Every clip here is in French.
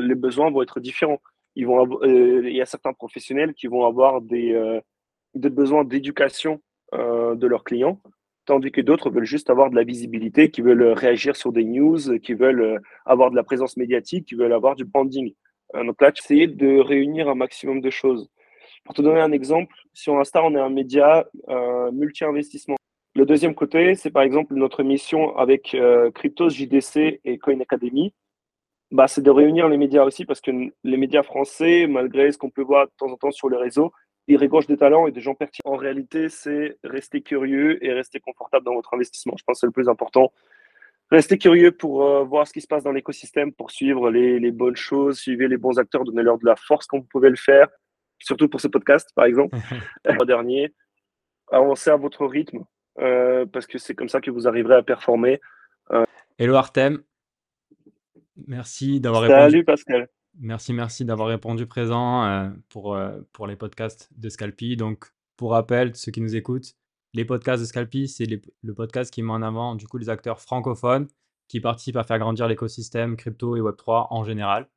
les besoins vont être différents. Vont il y a certains professionnels qui vont avoir des, des besoins d'éducation de leurs clients, tandis que d'autres veulent juste avoir de la visibilité, qui veulent réagir sur des news, qui veulent avoir de la présence médiatique, qui veulent avoir du branding. donc là, tu essayes de réunir un maximum de choses. Pour te donner un exemple, sur Insta, on est un média multi-investissement. Le deuxième côté, c'est par exemple notre mission avec euh, Cryptos, JDC et Coin Academy. Bah, c'est de réunir les médias aussi parce que les médias français, malgré ce qu'on peut voir de temps en temps sur les réseaux, ils regorgent des talents et des gens pertinents. En réalité, c'est rester curieux et rester confortable dans votre investissement. Je pense que c'est le plus important. Restez curieux pour euh, voir ce qui se passe dans l'écosystème, pour suivre les, les, bonnes choses, suivez les bons acteurs, donnez-leur de la force quand vous pouvez le faire, surtout pour ce podcast, par exemple. Le dernier, avancez à votre rythme, euh, parce que c'est comme ça que vous arriverez à performer. Euh, Hello Artem, merci d'avoir répondu. Salut Pascal. Merci, merci d'avoir répondu présent euh, pour, pour les podcasts de Scalpi. Donc, pour rappel, ceux qui nous écoutent, les podcasts de Scalpi, c'est le podcast qui met en avant du coup les acteurs francophones qui participent à faire grandir l'écosystème crypto et Web3 en général.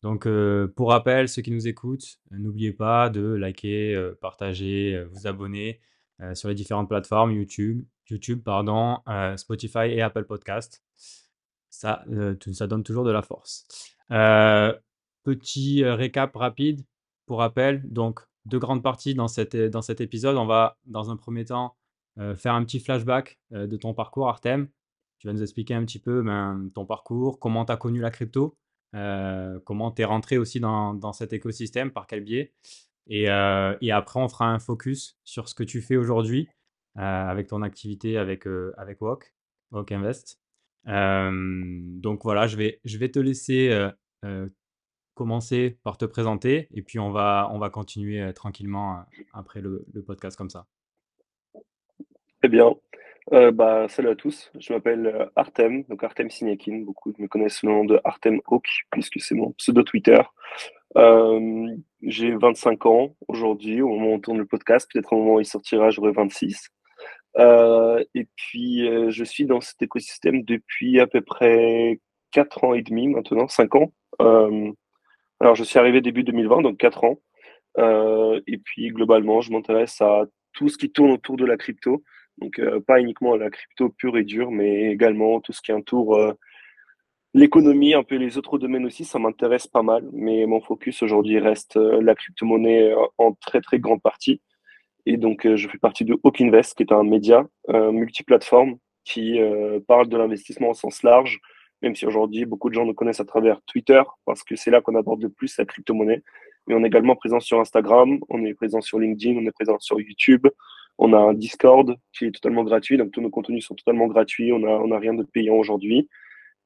Donc, pour rappel, ceux qui nous écoutent, n'oubliez pas de liker, partager, vous abonner. Euh, sur les différentes plateformes, YouTube, YouTube pardon, euh, Spotify et Apple Podcast. Ça, ça donne toujours de la force. petit récap rapide pour rappel. Donc, deux grandes parties dans, cette, dans cet épisode. On va, dans un premier temps, faire un petit flashback de ton parcours, Artem. Tu vas nous expliquer un petit peu ben, ton parcours, comment tu as connu la crypto, comment tu es rentré aussi dans, dans, cet écosystème, par quel biais. Et, après, on fera un focus sur ce que tu fais aujourd'hui avec ton activité avec, avec Walk, Walk Invest. Donc voilà, je vais, je vais te laisser commencer par te présenter et puis on va, on va continuer tranquillement après le, podcast comme ça. Très bien. bah, salut à tous, je m'appelle Artem, donc Artem Signakin. Beaucoup me connaissent le nom de Artem Hawk, puisque c'est mon pseudo Twitter. J'ai 25 ans aujourd'hui, au moment où on tourne le podcast. Peut-être au moment où il sortira, j'aurai 26. Euh, et puis, euh, je suis dans cet écosystème depuis à peu près 4 ans et demi maintenant, 5 ans. Euh, alors, je suis arrivé début 2020, donc 4 ans. Et puis, globalement, je m'intéresse à tout ce qui tourne autour de la crypto. Donc, pas uniquement à la crypto pure et dure, mais également tout ce qui entoure L'économie, un peu les autres domaines aussi, ça m'intéresse pas mal, mais mon focus aujourd'hui reste la crypto-monnaie en très très grande partie. Et donc, euh, je fais partie de Hawk Invest, qui est un média multiplateforme qui parle de l'investissement au sens large, même si aujourd'hui beaucoup de gens nous connaissent à travers Twitter, parce que c'est là qu'on aborde le plus la crypto-monnaie. Mais on est également présent sur Instagram, on est présent sur LinkedIn, on est présent sur YouTube, on a un Discord qui est totalement gratuit, donc tous nos contenus sont totalement gratuits, on n'a on a rien de payant aujourd'hui.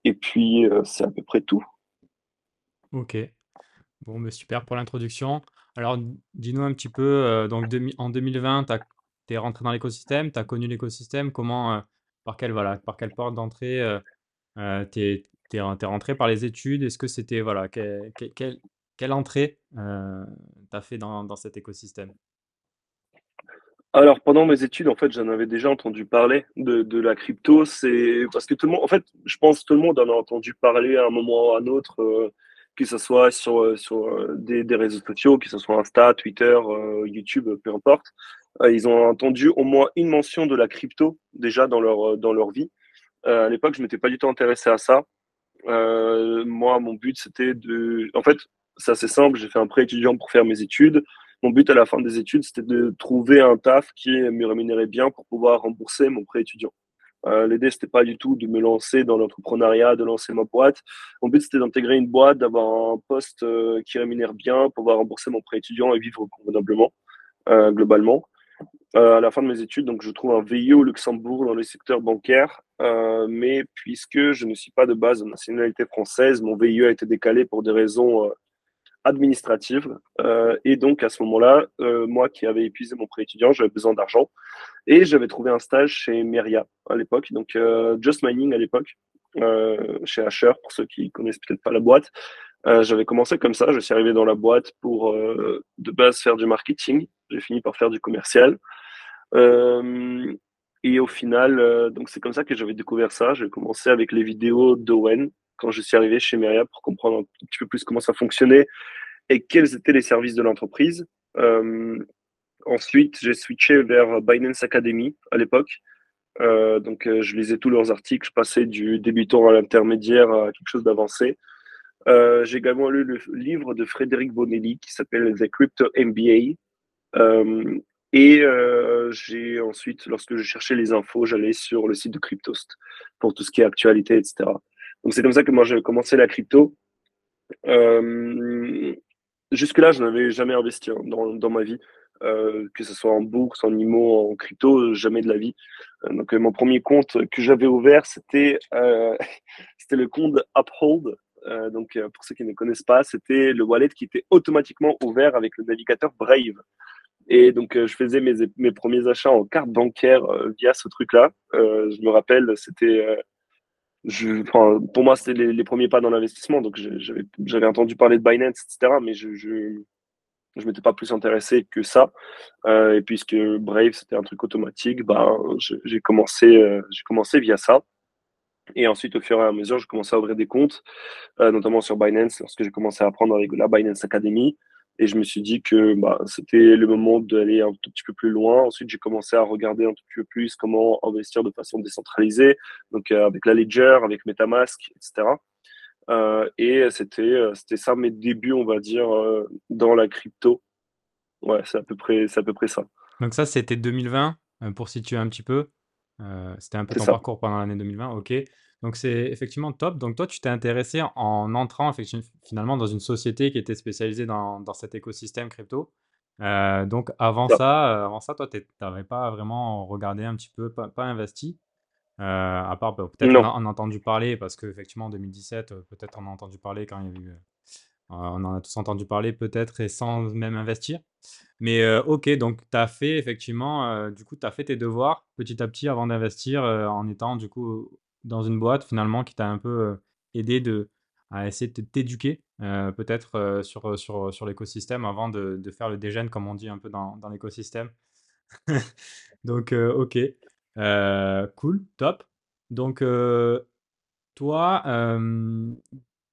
Et puis, euh, c'est à peu près tout. Ok. Bon, mais super pour l'introduction. Alors, dis-nous un petit peu, euh, donc en 2020, tu es rentré dans l'écosystème, tu as connu l'écosystème, comment, euh, par, quelle, voilà, par quelle porte d'entrée tu es, rentré par les études? Est-ce que c'était, voilà, quelle entrée tu as fait dans, dans cet écosystème? Alors, pendant mes études, en fait, j'en avais déjà entendu parler de, la crypto. C'est parce que tout le monde, en fait, je pense que tout le monde en a entendu parler à un moment ou à un autre, euh, que ce soit sur, euh, sur euh, des, des, réseaux sociaux, que ce soit Insta, Twitter, YouTube, peu importe. ils ont entendu au moins une mention de la crypto déjà dans leur, dans leur vie. à l'époque, je m'étais pas du tout intéressé à ça. moi, mon but, c'était de. En fait, c'est assez simple. J'ai fait un prêt étudiant pour faire mes études mon but à la fin des études, c'était de trouver un taf qui me rémunérait bien pour pouvoir rembourser mon prêt étudiant. Euh, L'idée, c'était pas du tout de me lancer dans l'entrepreneuriat, de lancer ma boîte. Mon but, c'était d'intégrer une boîte, d'avoir un poste euh, qui rémunère bien, pouvoir rembourser mon prêt étudiant et vivre convenablement, euh, globalement. Euh, à la fin de mes études, donc je trouve un VIE au Luxembourg dans le secteur bancaire, mais puisque je ne suis pas de base de nationalité française, mon VIE a été décalé pour des raisons administrative. Euh, et donc, à ce moment-là, euh, moi qui avais épuisé mon prêt étudiant, j'avais besoin d'argent. Et j'avais trouvé un stage chez Meria à l'époque, donc euh, Just Mining à l'époque, chez Asher, pour ceux qui connaissent peut-être pas la boîte. j'avais commencé comme ça, je suis arrivé dans la boîte pour de base faire du marketing. J'ai fini par faire du commercial. et au final, donc c'est comme ça que j'avais découvert ça. J'ai commencé avec les vidéos d'Owen, quand je suis arrivé chez Meria pour comprendre un petit peu plus comment ça fonctionnait et quels étaient les services de l'entreprise. ensuite, j'ai switché vers Binance Academy à l'époque. donc, je lisais tous leurs articles, je passais du débutant à l'intermédiaire à quelque chose d'avancé. j'ai également lu le livre de Frédéric Bonelli qui s'appelle The Crypto MBA. Et euh, j'ai ensuite, lorsque je cherchais les infos, j'allais sur le site de Cryptost pour tout ce qui est actualité, etc. C'est comme ça que moi j'ai commencé la crypto. Euh, Jusque-là, je n'avais jamais investi hein, dans, dans, ma vie, euh, que ce soit en bourse, en IMO, en crypto, jamais de la vie. Euh, donc mon premier compte que j'avais ouvert, c'était le compte Uphold. donc pour ceux qui ne connaissent pas, c'était le wallet qui était automatiquement ouvert avec le navigateur Brave. Et donc, je faisais mes, mes premiers achats en carte bancaire via ce truc-là. Je me rappelle, c'était. Pour moi, c'était les, premiers pas dans l'investissement. Donc, j'avais entendu parler de Binance, etc. Mais je je m'étais pas plus intéressé que ça. et puisque Brave, c'était un truc automatique, j'ai commencé, j'ai commencé via ça. Et ensuite, au fur et à mesure, je commençais à ouvrir des comptes, notamment sur Binance, lorsque j'ai commencé à apprendre avec la Binance Academy. Et je me suis dit que bah, c'était le moment d'aller un tout petit peu plus loin. Ensuite, j'ai commencé à regarder un tout petit peu plus comment investir de façon décentralisée, donc euh, avec la Ledger, avec MetaMask, etc. Euh, et c'était euh, c'était ça mes débuts, on va dire, euh, dans la crypto. Ouais, c'est à peu près c'est à peu près ça. Donc ça, c'était 2020 pour situer un petit peu. c'était un peu ton parcours pendant l'année 2020, ok. Donc c'est effectivement top. Donc toi, tu t'es intéressé en entrant finalement dans une société qui était spécialisée dans, dans cet écosystème crypto. Euh, donc avant ça, euh, avant ça, toi, tu n'avais pas vraiment regardé un petit peu, pas, investi. Euh, à part bah, peut-être en, a entendu parler, parce qu'effectivement en 2017, peut-être on a entendu parler quand il y a eu... on en a tous entendu parler peut-être et sans même investir. Mais ok, donc tu as fait effectivement, du coup, tu as fait tes devoirs petit à petit avant d'investir en étant du coup dans une boîte finalement qui t'a un peu aidé de, à essayer de t'éduquer peut-être sur, sur, sur l'écosystème avant de, de, faire le dégène comme on dit un peu dans, dans l'écosystème. donc ok, cool, top. Donc toi,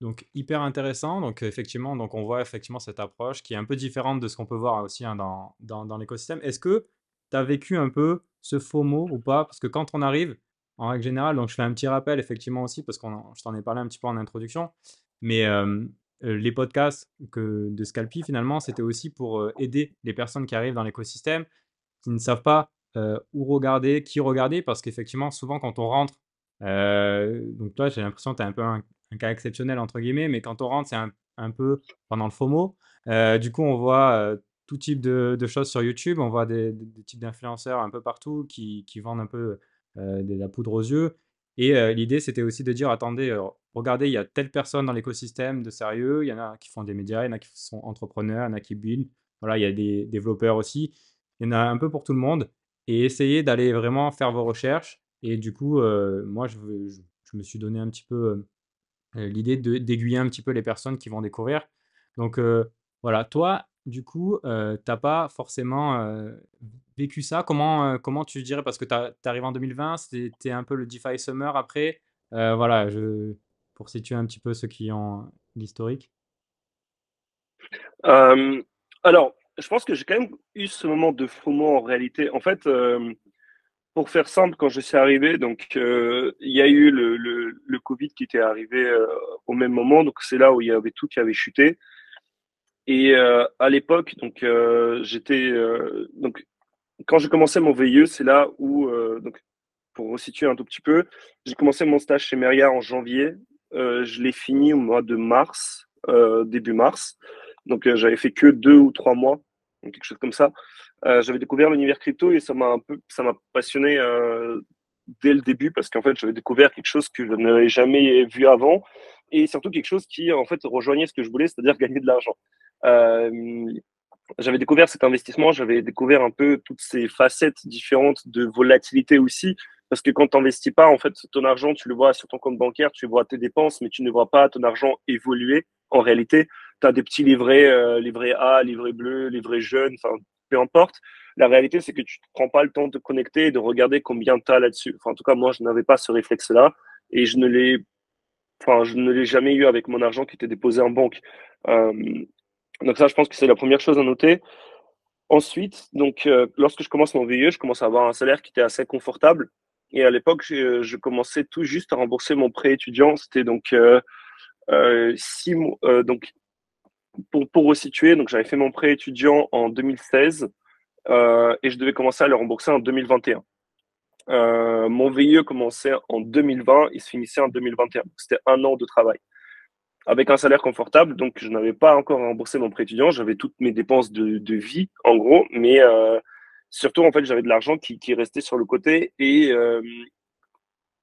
donc hyper intéressant. Donc effectivement, donc on voit effectivement cette approche qui est un peu différente de ce qu'on peut voir aussi hein, dans, dans, dans l'écosystème. Est-ce que tu as vécu un peu ce FOMO ou pas? Parce que quand on arrive en règle générale. Donc, je fais un petit rappel, effectivement, aussi, parce que je t'en ai parlé un petit peu en introduction. Mais les podcasts que, de Scalpi, finalement, c'était aussi pour aider les personnes qui arrivent dans l'écosystème, qui ne savent pas où regarder, qui regarder, parce qu'effectivement, souvent, quand on rentre, donc toi, j'ai l'impression que tu es un peu un, cas exceptionnel, entre guillemets, mais quand on rentre, c'est un, peu pendant le FOMO. du coup, on voit tout type de, choses sur YouTube, on voit des, types d'influenceurs un peu partout qui, qui vendent un peu de la poudre aux yeux. Et euh, l'idée, c'était aussi de dire, attendez, euh, regardez, il y a telle personne dans l'écosystème de sérieux, il y en a qui font des médias, il y en a qui sont entrepreneurs, il y en a qui build, voilà, il y a des développeurs aussi, il y en a un peu pour tout le monde. Et essayez d'aller vraiment faire vos recherches. Et du coup, moi, je, je, me suis donné un petit peu l'idée d'aiguiller un petit peu les personnes qui vont découvrir. Donc voilà, toi, du coup, tu n'as pas forcément vécu ça? Comment, comment tu dirais? Parce que tu arrives en 2020, c'était un peu le DeFi Summer après. voilà, je, pour situer un petit peu ceux qui ont l'historique. alors, je pense que j'ai quand même eu ce moment de FOMO en réalité. En fait, pour faire simple, quand je suis arrivé, donc il y a eu le, le, le, Covid qui était arrivé au même moment. Donc c'est là où il y avait tout qui avait chuté. Et à l'époque, donc j'étais donc quand j'ai commencé mon VIE, c'est là où, euh, donc, pour resituer un tout petit peu, j'ai commencé mon stage chez Meria en janvier. Euh, je l'ai fini au mois de mars, euh, début mars. Donc, euh, j'avais fait que deux ou trois mois, quelque chose comme ça. Euh, j'avais découvert l'univers crypto et ça m'a un peu, ça m'a passionné dès le début parce qu'en fait, j'avais découvert quelque chose que je n'avais jamais vu avant et surtout quelque chose qui, en fait, rejoignait ce que je voulais, c'est-à-dire gagner de l'argent. Euh, j'avais découvert cet investissement, j'avais découvert un peu toutes ces facettes différentes de volatilité aussi. Parce que quand tu n'investis pas, en fait, ton argent, tu le vois sur ton compte bancaire, tu vois tes dépenses, mais tu ne vois pas ton argent évoluer. En réalité, tu as des petits livrets, euh, livrets A, livrets bleus, livrets jeunes, enfin, peu importe. La réalité, c'est que tu ne prends pas le temps de te connecter et de regarder combien tu as là-dessus. Enfin, en tout cas, moi, je n'avais pas ce réflexe-là et je ne l'ai enfin, je ne l'ai jamais eu avec mon argent qui était déposé en banque. Donc ça, je pense que c'est la première chose à noter. Ensuite, donc, lorsque je commence mon VIE, je commence à avoir un salaire qui était assez confortable. Et à l'époque, je, commençais tout juste à rembourser mon prêt étudiant. C'était donc six mois. donc, pour, pour resituer, donc j'avais fait mon prêt étudiant en 2016 euh, et je devais commencer à le rembourser en 2021. Euh, mon VIE commençait en 2020 et se finissait en 2021. C'était un an de travail. Avec un salaire confortable, donc je n'avais pas encore remboursé mon prêt étudiant, j'avais toutes mes dépenses de, vie, en gros, mais euh, surtout, en fait, j'avais de l'argent qui, qui restait sur le côté. Et euh,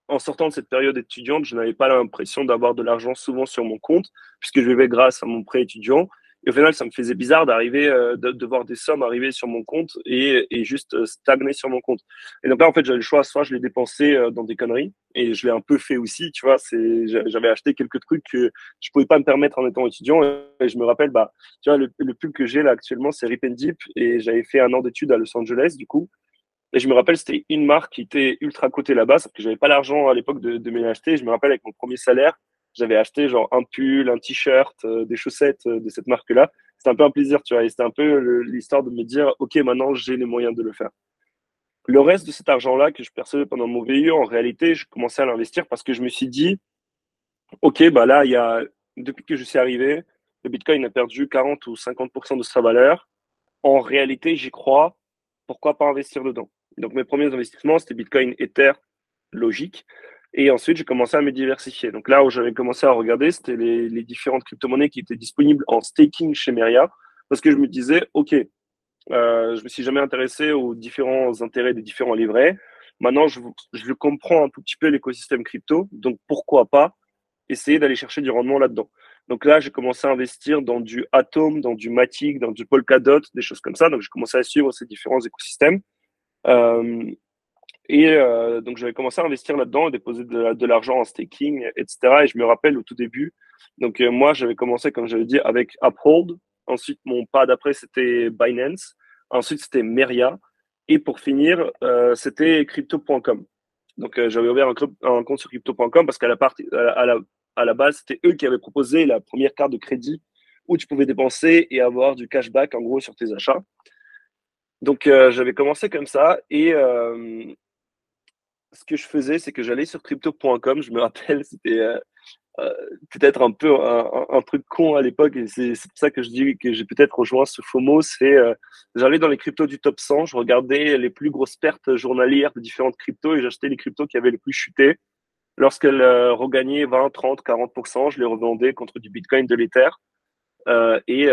en sortant de cette période étudiante, je n'avais pas l'impression d'avoir de l'argent souvent sur mon compte, puisque je vivais grâce à mon prêt étudiant. Et au final, ça me faisait bizarre d'arriver, euh, de, voir des sommes arriver sur mon compte et, et, juste euh, stagner sur mon compte. Et donc là, en fait, j'avais le choix, soit je l'ai dépensé euh, dans des conneries, et je l'ai un peu fait aussi, tu vois, c'est, j'avais acheté quelques trucs que je pouvais pas me permettre en étant étudiant, et je me rappelle, bah, tu vois, le, le pub que j'ai là actuellement, c'est Rip and Deep, et j'avais fait un an d'études à Los Angeles, du coup, et je me rappelle, c'était une marque qui était ultra cotée là-bas, parce que j'avais pas l'argent à l'époque de, de m'acheter. Je me rappelle, avec mon premier salaire, j'avais acheté genre un pull, un t-shirt, euh, des chaussettes euh, de cette marque-là. C'était un peu un plaisir, tu vois. Et c'était un peu l'histoire de me dire, OK, maintenant, j'ai les moyens de le faire. Le reste de cet argent-là que je percevais pendant mon VIE, en réalité, je commençais à l'investir parce que je me suis dit, OK, bah là, il y a, depuis que je suis arrivé, le Bitcoin a perdu 40 ou 50% de sa valeur. En réalité, j'y crois. Pourquoi pas investir dedans? Donc mes premiers investissements, c'était Bitcoin, Ether, logique. Et ensuite, j'ai commencé à me diversifier. Donc là où j'avais commencé à regarder, c'était les, différentes crypto-monnaies qui étaient disponibles en staking chez Meria. Parce que je me disais, OK, euh, je me suis jamais intéressé aux différents intérêts des différents livrets. Maintenant, je, je comprends un tout petit peu l'écosystème crypto. Donc pourquoi pas essayer d'aller chercher du rendement là-dedans? Donc là, j'ai commencé à investir dans du Atom, dans du Matic, dans du Polkadot, des choses comme ça. Donc j'ai commencé à suivre ces différents écosystèmes. Euh, et euh, donc j'avais commencé à investir là-dedans, déposer de, l'argent en staking, etc. Et je me rappelle au tout début, donc euh, moi j'avais commencé, comme j'avais dit, avec Uphold. Ensuite, mon pas d'après, c'était Binance. Ensuite, c'était Meria. Et pour finir, euh, c'était crypto.com. Donc j'avais ouvert un, compte sur crypto.com parce qu'à la, la, base, c'était eux qui avaient proposé la première carte de crédit où tu pouvais dépenser et avoir du cashback en gros sur tes achats. Donc j'avais commencé comme ça et ce que je faisais, c'est que j'allais sur crypto.com. Je me rappelle, c'était euh, peut-être un peu un, truc con à l'époque et c'est pour ça que je dis que j'ai peut-être rejoint ce FOMO. C'est j'allais dans les cryptos du top 100, je regardais les plus grosses pertes journalières de différentes cryptos et j'achetais les cryptos qui avaient le plus chuté. Lorsqu'elles regagnaient 20, 30, 40%, je les revendais contre du Bitcoin, de l'Ether. et,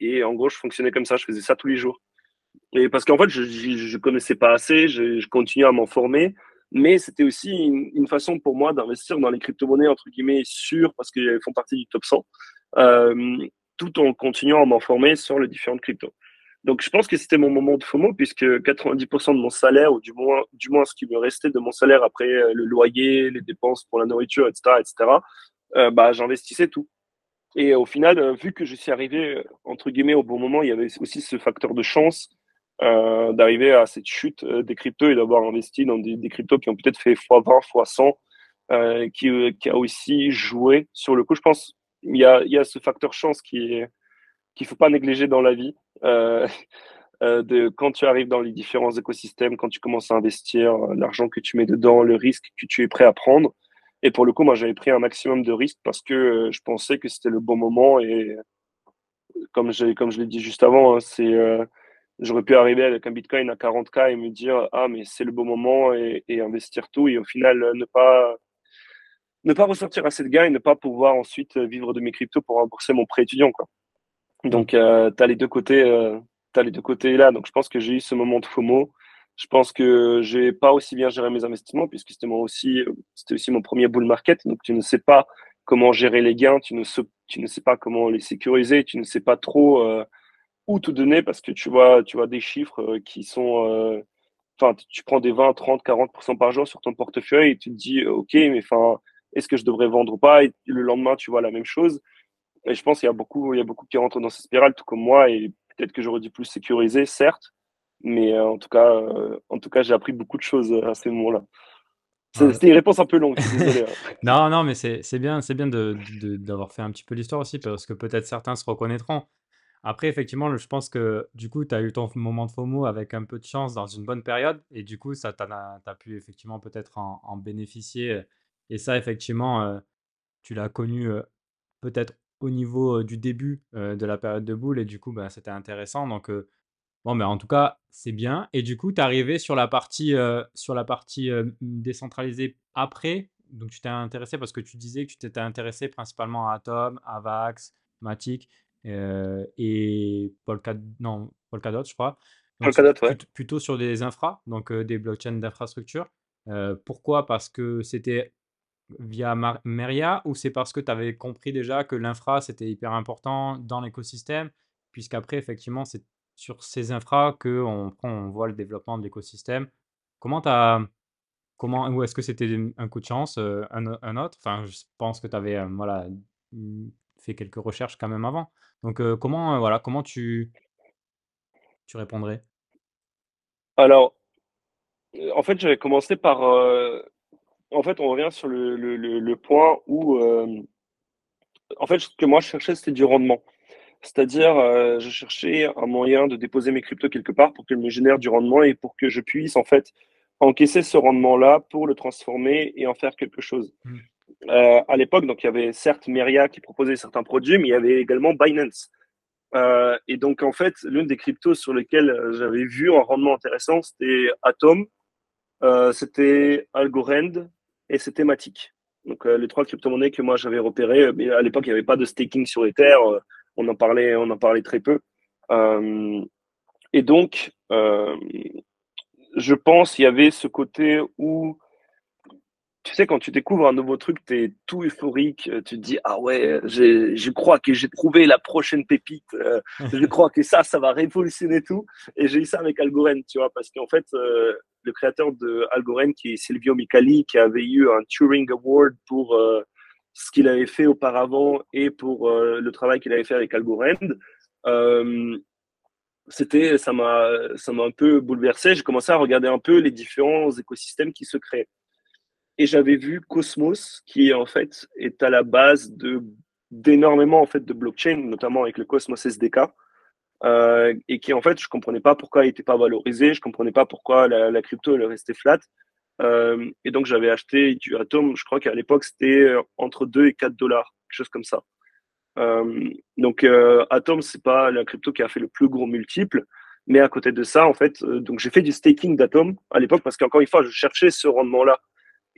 et en gros, je fonctionnais comme ça, je faisais ça tous les jours. Et parce qu'en fait, je, je, connaissais pas assez, je, je continuais à m'en former, mais c'était aussi une, façon pour moi d'investir dans les crypto-monnaies entre guillemets sûres parce qu'elles font partie du top 100, euh, tout en continuant à m'en former sur les différentes cryptos. Donc, je pense que c'était mon moment de FOMO puisque 90% de mon salaire, ou du moins, du moins ce qui me restait de mon salaire après euh, le loyer, les dépenses pour la nourriture, etc., etc., euh, bah, j'investissais tout. Et au final, euh, vu que je suis arrivé entre guillemets au bon moment, il y avait aussi ce facteur de chance euh, d'arriver à cette chute euh, des cryptos et d'avoir investi dans des, des, cryptos qui ont peut-être fait x20, x100, euh, qui, a aussi joué sur le coup. Je pense il y a, y a ce facteur chance qui qu'il faut pas négliger dans la vie. De quand tu arrives dans les différents écosystèmes, quand tu commences à investir, l'argent que tu mets dedans, le risque que tu es prêt à prendre. Et pour le coup, moi, j'avais pris un maximum de risques parce que je pensais que c'était le bon moment. Et comme, comme je l'ai dit juste avant, hein, c'est j'aurais pu arriver avec un Bitcoin à 40K et me dire ah mais c'est le bon moment et, investir tout et au final euh, ne pas ne pas ressortir assez de gains et ne pas pouvoir ensuite euh, vivre de mes cryptos pour rembourser mon prêt étudiant quoi. Donc euh, tu as les deux côtés euh, les deux côtés là donc je pense que j'ai eu ce moment de FOMO. Je pense que j'ai pas aussi bien géré mes investissements puisque c'était moi aussi c'était aussi mon premier bull market donc tu ne sais pas comment gérer les gains, tu ne sais, tu ne sais pas comment les sécuriser, tu ne sais pas trop euh, où te donner parce que tu vois, tu vois des chiffres euh, qui sont. Euh, enfin, tu prends des 20, 30, 40% par jour sur ton portefeuille et tu te dis, euh, OK, mais enfin, est-ce que je devrais vendre ou pas? Et le lendemain, tu vois la même chose. Et je pense qu'il y a beaucoup, il y a beaucoup qui rentrent dans cette spirale, tout comme moi, et peut-être que j'aurais dû plus sécuriser, certes, mais en tout cas, en tout cas, j'ai appris beaucoup de choses à ce moment-là. C'était une réponse un peu longue, désolé. Hein. non, non, mais c'est bien, c'est bien d'avoir de, fait un petit peu l'histoire aussi, parce que peut-être certains se reconnaîtront. Après, effectivement, je pense que du coup, tu as eu ton moment de FOMO avec un peu de chance dans une bonne période, et du coup, ça, tu as, pu effectivement peut-être en, bénéficier. Et ça, effectivement, tu l'as connu peut-être au niveau du début de la période de boule, et du coup, bah, c'était intéressant. Donc, Bon, mais en tout cas, c'est bien. Et du coup, tu es arrivé sur la partie, sur la partie décentralisée après. Donc, tu t'es intéressé parce que tu disais que tu t'étais intéressé principalement à Atom, Avax, Matic euh, et Polkadot, non, Polkadot, je crois. Polkadot, ouais. Plutôt sur des infras, donc des blockchains d'infrastructure. pourquoi? Parce que c'était via Meria ou c'est parce que tu avais compris déjà que l'infra, c'était hyper important dans l'écosystème Puisqu'après, effectivement, c'est sur ces infras qu'on on voit le développement de l'écosystème. Comment tu as. Comment, ou est-ce que c'était un coup de chance, euh, un, autre? Enfin, je pense que tu avais euh, voilà, fait quelques recherches quand même avant. Donc, euh, comment, voilà, comment tu, tu répondrais? Alors, en fait, j'avais commencé par. en fait, on revient sur le, le, le point où. en fait, ce que moi je cherchais, c'était du rendement. C'est-à-dire, euh, je cherchais un moyen de déposer mes cryptos quelque part pour qu'elles me génèrent du rendement et pour que je puisse en fait encaisser ce rendement-là pour le transformer et en faire quelque chose. Mmh. Euh, à l'époque, donc il y avait certes Meria qui proposait certains produits, mais il y avait également Binance. Euh, et donc en fait, l'une des cryptos sur lesquelles j'avais vu un rendement intéressant, c'était Atom, c'était Algorand et c'était Matic. Donc les trois crypto-monnaies que moi j'avais repérées, mais à l'époque il n'y avait pas de staking sur Ether on en parlait, on en parlait très peu. Euh, et donc, euh, je pense qu'il y avait ce côté où, tu sais, quand tu découvres un nouveau truc, tu es tout euphorique, tu te dis, ah ouais, je crois que j'ai trouvé la prochaine pépite, euh, je crois que ça, ça va révolutionner tout. Et j'ai eu ça avec Algorand, tu vois, parce qu'en fait, le créateur de Algorand, qui est Silvio Micali, qui avait eu un Turing Award pour ce qu'il avait fait auparavant et pour euh, le travail qu'il avait fait avec Algorand. Euh, c'était, ça m'a, ça m'a un peu bouleversé. J'ai commencé à regarder un peu les différents écosystèmes qui se créent. Et j'avais vu Cosmos, qui en fait est à la base de d'énormément en fait de blockchain, notamment avec le Cosmos SDK, euh, et qui en fait je comprenais pas pourquoi il n'était pas valorisé, je comprenais pas pourquoi la, crypto elle restait flat. Euh, et donc, j'avais acheté du Atom, je crois qu'à l'époque, c'était euh, entre 2 et 4 dollars, quelque chose comme ça. Donc, Atom, c'est pas la crypto qui a fait le plus gros multiple. Mais à côté de ça, en fait, donc j'ai fait du staking d'Atom à l'époque parce qu'encore une fois, je cherchais ce rendement-là.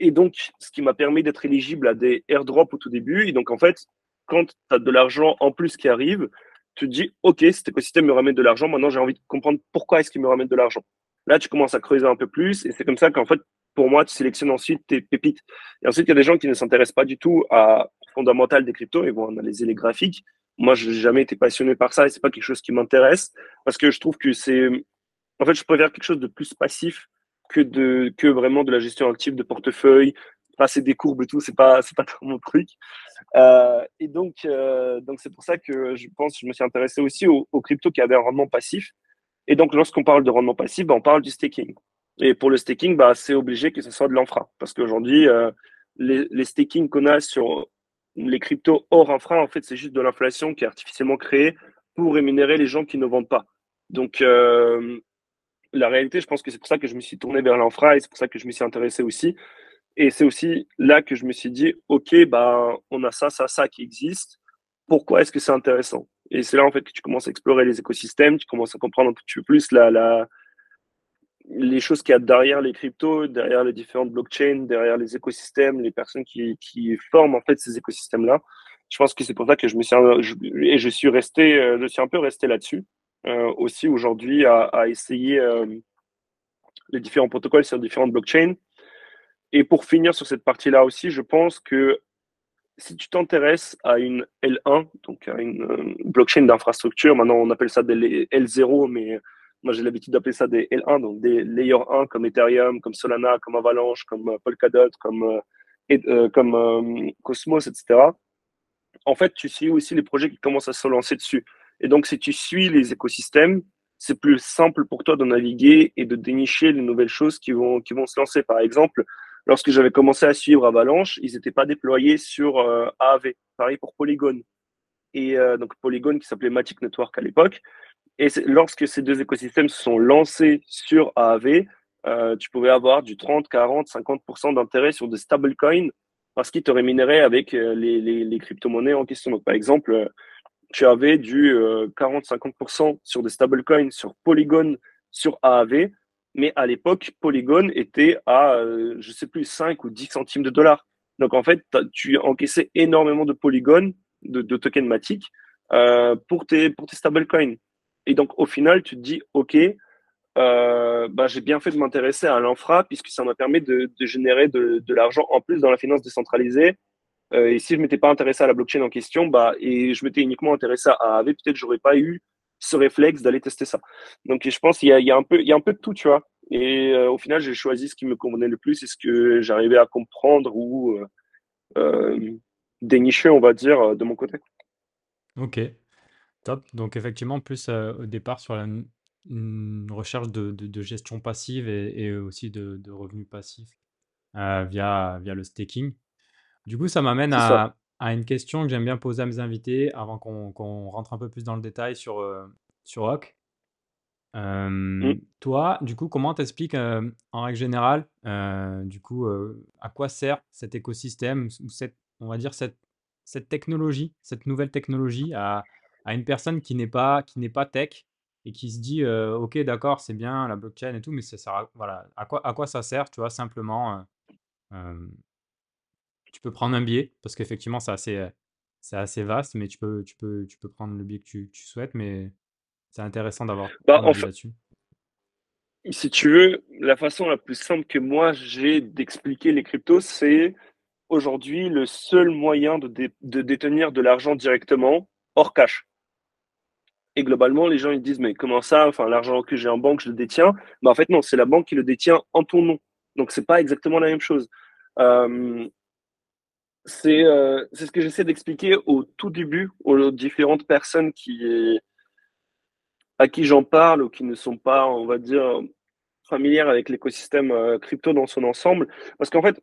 Et donc, ce qui m'a permis d'être éligible à des airdrops au tout début. Et donc, en fait, quand tu as de l'argent en plus qui arrive, tu te dis, OK, cet écosystème me ramène de l'argent. Maintenant, j'ai envie de comprendre pourquoi est-ce qu'il me ramène de l'argent. Là, tu commences à creuser un peu plus. Et c'est comme ça qu'en fait, pour moi, tu sélectionnes ensuite tes pépites. Et ensuite, il y a des gens qui ne s'intéressent pas du tout à fondamental des cryptos et vont analyser les graphiques. Moi, je n'ai jamais été passionné par ça et c'est pas quelque chose qui m'intéresse parce que je trouve que c'est, en fait, je préfère quelque chose de plus passif que de, que vraiment de la gestion active de portefeuille, passer des courbes et tout, c'est pas, c'est pas trop mon truc. Euh, et donc, euh, donc c'est pour ça que je pense, je me suis intéressé aussi aux, cryptos qui avaient un rendement passif. Et donc, lorsqu'on parle de rendement passif, ben, on parle du staking. Et pour le staking, bah, c'est obligé que ce soit de l'infra. Parce qu'aujourd'hui, euh, les, les staking qu'on a sur les cryptos hors infra, en fait, c'est juste de l'inflation qui est artificiellement créée pour rémunérer les gens qui ne vendent pas. Donc, euh, la réalité, je pense que c'est pour ça que je me suis tourné vers l'infra et c'est pour ça que je me suis intéressé aussi. Et c'est aussi là que je me suis dit, OK, bah, on a ça, ça, ça qui existe. Pourquoi est-ce que c'est intéressant? Et c'est là, en fait, que tu commences à explorer les écosystèmes, tu commences à comprendre un peu plus la, les choses qu'il y a derrière les cryptos, derrière les différentes blockchains, derrière les écosystèmes, les personnes qui, forment en fait ces écosystèmes-là. Je pense que c'est pour ça que je me suis et je suis resté, euh, je suis un peu resté là-dessus aussi aujourd'hui à, essayer euh, les différents protocoles sur différentes blockchains. Et pour finir sur cette partie-là aussi, je pense que si tu t'intéresses à une L1, donc à une euh, blockchain d'infrastructure, maintenant on appelle ça des L0, mais moi, j'ai l'habitude d'appeler ça des L1, donc des Layer 1 comme Ethereum, comme Solana, comme Avalanche, comme euh, Polkadot, comme, euh, euh, comme Cosmos, etc. En fait, tu suis aussi les projets qui commencent à se lancer dessus. Et donc, si tu suis les écosystèmes, c'est plus simple pour toi de naviguer et de dénicher les nouvelles choses qui vont, qui vont se lancer. Par exemple, lorsque j'avais commencé à suivre Avalanche, ils n'étaient pas déployés sur euh, AAV. Pareil pour Polygon. Et euh, donc Polygon qui s'appelait Matic Network à l'époque. Et lorsque ces deux écosystèmes se sont lancés sur AAV, euh, tu pouvais avoir du 30, 40, 50% d'intérêt sur des stablecoins parce qu'ils te rémunéraient avec euh, les, les, les crypto-monnaies en question. Donc, par exemple, tu avais du 40-50% sur des stablecoins sur Polygon, sur AAV, mais à l'époque, Polygon était à, je sais plus, 5 ou 10 centimes de dollars. Donc, en fait, tu encaissais énormément de Polygon, de, de token Matic, euh, pour tes, pour tes stablecoins. Et donc, au final, tu te dis, OK, euh, bah, j'ai bien fait de m'intéresser à l'infra puisque ça m'a permis de, générer de l'argent en plus dans la finance décentralisée. Euh, et si je m'étais pas intéressé à la blockchain en question, bah, et je m'étais uniquement intéressé à AAV, peut-être j'aurais pas eu ce réflexe d'aller tester ça. Donc, je pense qu'il y a, un peu, y a un peu de tout, tu vois. Et euh, au final, j'ai choisi ce qui me convenait le plus et ce que j'arrivais à comprendre ou euh, dénicher, on va dire, de mon côté. Ok, top. Donc effectivement, plus au départ sur la recherche de, gestion passive et, aussi de, de, revenus passifs via, via le staking. Du coup, ça m'amène à, à, une question que j'aime bien poser à mes invités avant qu'on rentre un peu plus dans le détail sur, euh, sur. Euh, mmh. Toi, du coup, comment t'expliques en règle générale, du coup, à quoi sert cet écosystème, cette, on va dire cette, cette technologie, cette nouvelle technologie à, à une personne qui n'est pas, qui n'est pas tech et qui se dit ok d'accord c'est bien la blockchain et tout mais ça sert à, voilà à quoi à quoi ça sert tu vois simplement tu peux prendre un biais parce qu'effectivement c'est assez c'est assez vaste mais tu peux tu peux tu peux prendre le biais que tu, tu souhaites mais c'est intéressant d'avoir bah, là-dessus si tu veux la façon la plus simple que moi j'ai d'expliquer les cryptos c'est aujourd'hui le seul moyen de, de détenir de l'argent directement hors cash et globalement, les gens ils disent mais comment ça? Enfin, l'argent que j'ai en banque, je le détiens. Mais en fait, non, c'est la banque qui le détient en ton nom. Donc, c'est pas exactement la même chose. Euh, c'est euh, ce que j'essaie d'expliquer au tout début aux différentes personnes qui à qui j'en parle ou qui ne sont pas, on va dire, familières avec l'écosystème euh, crypto dans son ensemble. Parce qu'en fait,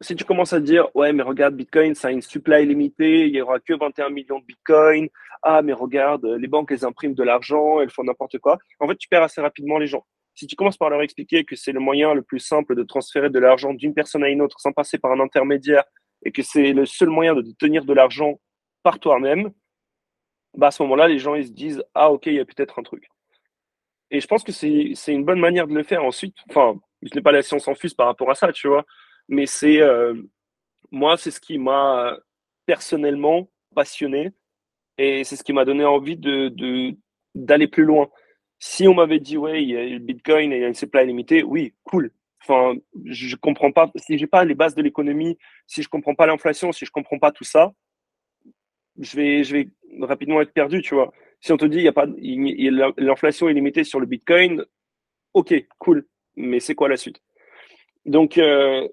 si tu commences à dire, ouais, mais regarde, Bitcoin, ça a une supply limitée, il n'y aura que 21 millions de Bitcoin. Ah, mais regarde, les banques, elles impriment de l'argent, elles font n'importe quoi. En fait, tu perds assez rapidement les gens. Si tu commences par leur expliquer que c'est le moyen le plus simple de transférer de l'argent d'une personne à une autre sans passer par un intermédiaire et que c'est le seul moyen de tenir de l'argent par toi-même, bah à ce moment-là, les gens ils se disent ah ok, il y a peut-être un truc. Et je pense que c'est une bonne manière de le faire ensuite. Enfin, je n'ai pas la science en fuse par rapport à ça, tu vois mais c'est euh, moi, c'est ce qui m'a personnellement passionné et c'est ce qui m'a donné envie de d'aller plus loin. Si on m'avait dit ouais, il y a le Bitcoin et il y a une supply limitée, oui, cool. Enfin, je comprends pas si j'ai pas les bases de l'économie, si je comprends pas l'inflation, si je comprends pas tout ça, je vais je vais rapidement être perdu, tu vois. Si on te dit il y a pas l'inflation est limitée sur le Bitcoin, OK, cool, mais c'est quoi la suite? Donc euh,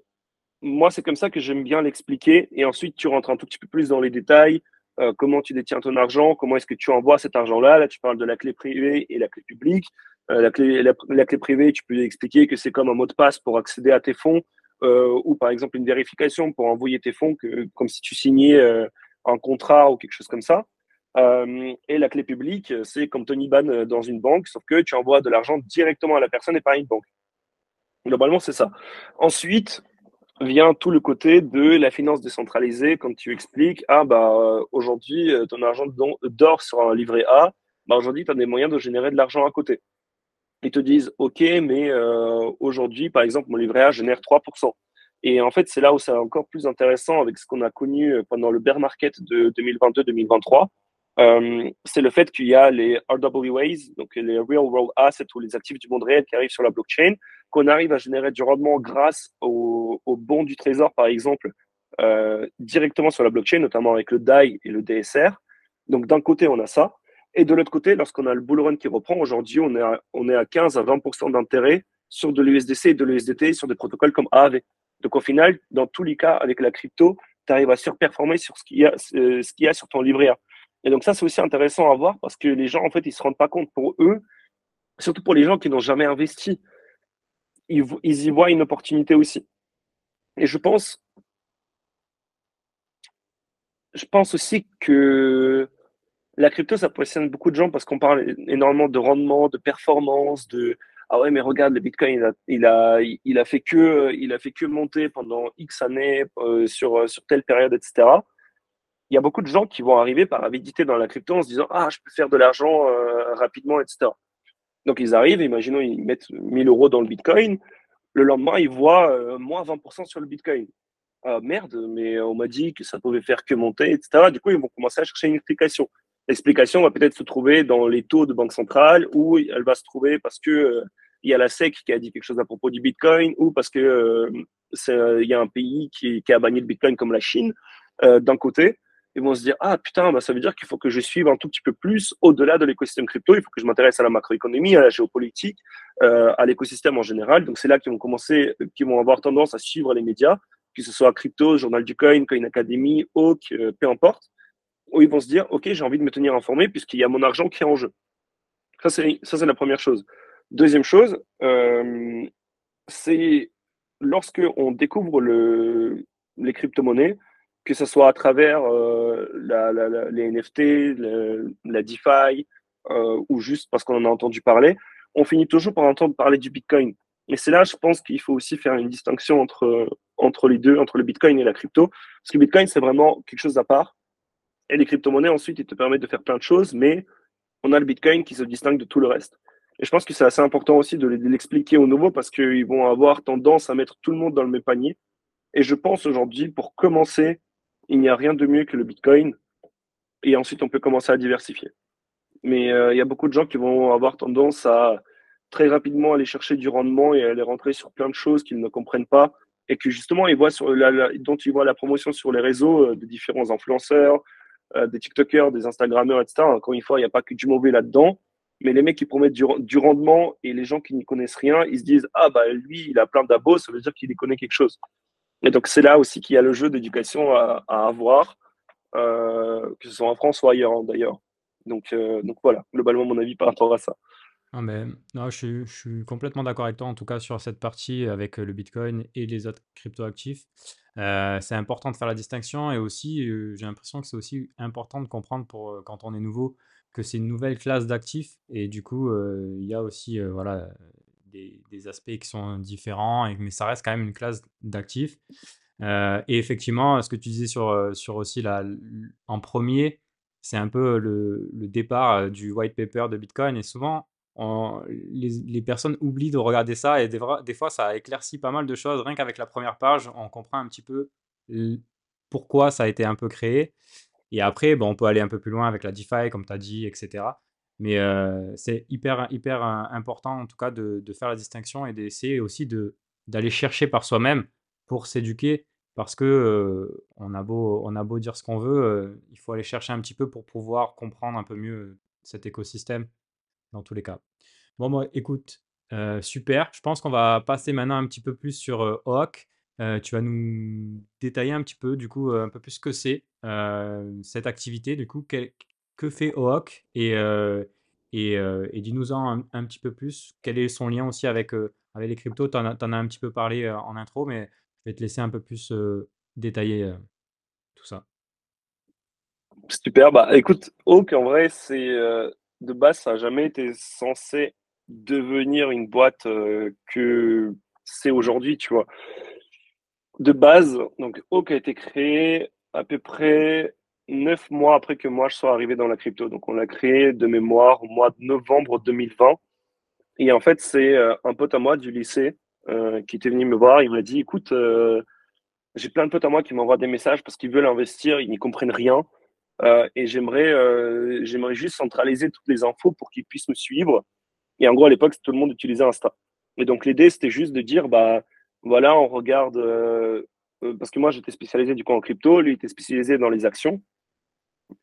moi, c'est comme ça que j'aime bien l'expliquer. Et ensuite, tu rentres un tout petit peu plus dans les détails. Euh, comment tu détiens ton argent, comment est-ce que tu envoies cet argent-là. Là, tu parles de la clé privée et la clé publique. Euh, la, clé, la, clé privée, tu peux expliquer que c'est comme un mot de passe pour accéder à tes fonds euh, ou par exemple une vérification pour envoyer tes fonds, comme si tu signais euh, un contrat ou quelque chose comme ça. Et la clé publique, c'est comme Tony Ban dans une banque, sauf que tu envoies de l'argent directement à la personne et pas à une banque. Globalement, c'est ça. Ensuite, vient tout le côté de la finance décentralisée quand tu expliques ah bah aujourd'hui ton argent dort sur un livret A bah aujourd'hui tu as des moyens de générer de l'argent à côté ils te disent ok mais euh, aujourd'hui par exemple mon livret A génère 3% et en fait c'est là où c'est encore plus intéressant avec ce qu'on a connu euh, pendant le bear market de 2022-2023 euh, c'est le fait qu'il y a les RWAs, donc les Real World Assets ou les actifs du monde réel qui arrivent sur la blockchain, qu'on arrive à générer du rendement grâce aux au bons du trésor, par exemple, directement sur la blockchain, notamment avec le DAI et le DSR. Donc d'un côté, on a ça. Et de l'autre côté, lorsqu'on a le bull run qui reprend, aujourd'hui, on, est à, on est à 15 à 20% d'intérêt sur de l'USDC et de l'USDT sur des protocoles comme AAV. Donc au final, dans tous les cas, avec la crypto, tu arrives à surperformer sur ce qu'il y, a, euh, ce qu'il y a sur ton livret A. Et donc ça, c'est aussi intéressant à voir parce que les gens, en fait, ils se rendent pas compte pour eux, surtout pour les gens qui n'ont jamais investi, ils, y voient une opportunité aussi. Et je pense, je pense aussi que la crypto, ça passionne beaucoup de gens parce qu'on parle énormément de rendement, de performance, de ah ouais, mais regarde, le Bitcoin, il a, il a, il a fait que, il a fait que monter pendant X années euh, sur, sur telle période, etc. Il y a beaucoup de gens qui vont arriver par avidité dans la crypto en se disant ah, je peux faire de l'argent euh, rapidement, etc. Donc ils arrivent, imaginons, ils mettent 1000 euros dans le Bitcoin. Le lendemain, ils voient euh, moins 20% sur le Bitcoin. Ah, merde, mais on m'a dit que ça pouvait faire que monter, etc. Du coup, ils vont commencer à chercher une explication. L'explication va peut-être se trouver dans les taux de banque centrale, ou elle va se trouver parce que euh, y a la SEC qui a dit quelque chose à propos du Bitcoin, ou parce que euh, il y a un pays qui, a banni le Bitcoin comme la Chine euh, d'un côté. Ils vont se dire ah putain, bah, ça veut dire qu'il faut que je suive un tout petit peu plus au-delà de l'écosystème crypto. Il faut que je m'intéresse à la macroéconomie, à la géopolitique, euh, à l'écosystème en général. Donc c'est là qu'ils vont commencer, qu'ils vont avoir tendance à suivre les médias, que ce soit crypto, journal du coin, Coin Academy, Hawk, euh, peu importe où ils vont se dire, OK, j'ai envie de me tenir informé puisqu'il y a mon argent qui est en jeu. Ça, c'est, la première chose. Deuxième chose, euh, c'est lorsque on découvre le, les crypto-monnaies, que ce soit à travers euh, les NFT, la DeFi, euh, ou juste parce qu'on en a entendu parler, on finit toujours par entendre parler du Bitcoin. Et c'est là, je pense qu'il faut aussi faire une distinction entre, entre les deux, entre le Bitcoin et la crypto. Parce que le Bitcoin, c'est vraiment quelque chose à part. Et les crypto-monnaies, ensuite, ils te permettent de faire plein de choses, mais on a le Bitcoin qui se distingue de tout le reste. Et je pense que c'est assez important aussi de l'expliquer aux nouveaux parce qu'ils vont avoir tendance à mettre tout le monde dans le même panier. Et je pense aujourd'hui, pour commencer, il n'y a rien de mieux que le Bitcoin. Et ensuite, on peut commencer à diversifier. Mais euh, il y a beaucoup de gens qui vont avoir tendance à très rapidement aller chercher du rendement et aller rentrer sur plein de choses qu'ils ne comprennent pas et que justement ils voient sur la, dont ils voient la promotion sur les réseaux euh, de différents influenceurs, des TikTokers, des Instagrammeurs, etc. Encore une fois, il n'y a pas que du mauvais là-dedans. Mais les mecs qui promettent du, rendement et les gens qui n'y connaissent rien, ils se disent Ah, bah lui, il a plein d'abos, ça veut dire qu'il y connaît quelque chose. Et donc, c'est là aussi qu'il y a le jeu d'éducation à, avoir, euh, que ce soit en France ou ailleurs hein, d'ailleurs. Donc, euh, donc voilà, globalement, mon avis par rapport à ça. Ah mais, non, je suis, je suis complètement d'accord avec toi, en tout cas sur cette partie avec le Bitcoin et les autres cryptoactifs. Euh, c'est important de faire la distinction et aussi, euh, j'ai l'impression que c'est aussi important de comprendre pour euh, quand on est nouveau que c'est une nouvelle classe d'actifs et du coup, il y a aussi voilà, des, aspects qui sont différents, mais ça reste quand même une classe d'actifs. et effectivement, ce que tu disais sur, sur aussi la, en premier, c'est un peu le, le départ du white paper de Bitcoin et souvent, les, personnes oublient de regarder ça et des, fois ça éclaircit pas mal de choses. Rien qu'avec la première page, on comprend un petit peu pourquoi ça a été un peu créé. Et après, bon, on peut aller un peu plus loin avec la DeFi, comme tu as dit, etc. Mais euh, c'est hyper, hyper euh, important en tout cas de, faire la distinction et d'essayer aussi d'aller chercher par soi-même pour s'éduquer. Parce que euh, on, a beau, on a beau dire ce qu'on veut, il faut aller chercher un petit peu pour pouvoir comprendre un peu mieux cet écosystème dans tous les cas. Bon, écoute, euh, super. Je pense qu'on va passer maintenant un petit peu plus sur euh. Euh, tu vas nous détailler un petit peu, du coup, un peu plus que c'est cette activité. Du coup, que fait et, et, et dis-nous-en un, petit peu plus. Quel est son lien aussi avec, avec les cryptos? Tu en, as un petit peu parlé en intro, mais je vais te laisser un peu plus détailler tout ça. Super. Bah, écoute, Hawk, en vrai, c'est de base, ça n'a jamais été censé devenir une boîte euh, que c'est aujourd'hui, tu vois. De base, donc Oak a été créé à peu près neuf mois après que moi je sois arrivé dans la crypto. Donc on l'a créé de mémoire au mois de novembre 2020. Et en fait, c'est euh, un pote à moi du lycée euh, qui était venu me voir. Il m'a dit, écoute, j'ai plein de potes à moi qui m'envoient des messages parce qu'ils veulent investir, ils n'y comprennent rien. Euh, et j'aimerais, euh, j'aimerais juste centraliser toutes les infos pour qu'ils puissent me suivre. Et en gros, à l'époque, tout le monde utilisait Insta. Et donc, l'idée, c'était juste de dire, bah, voilà, on regarde, euh, parce que moi, j'étais spécialisé du coup en crypto, lui était spécialisé dans les actions.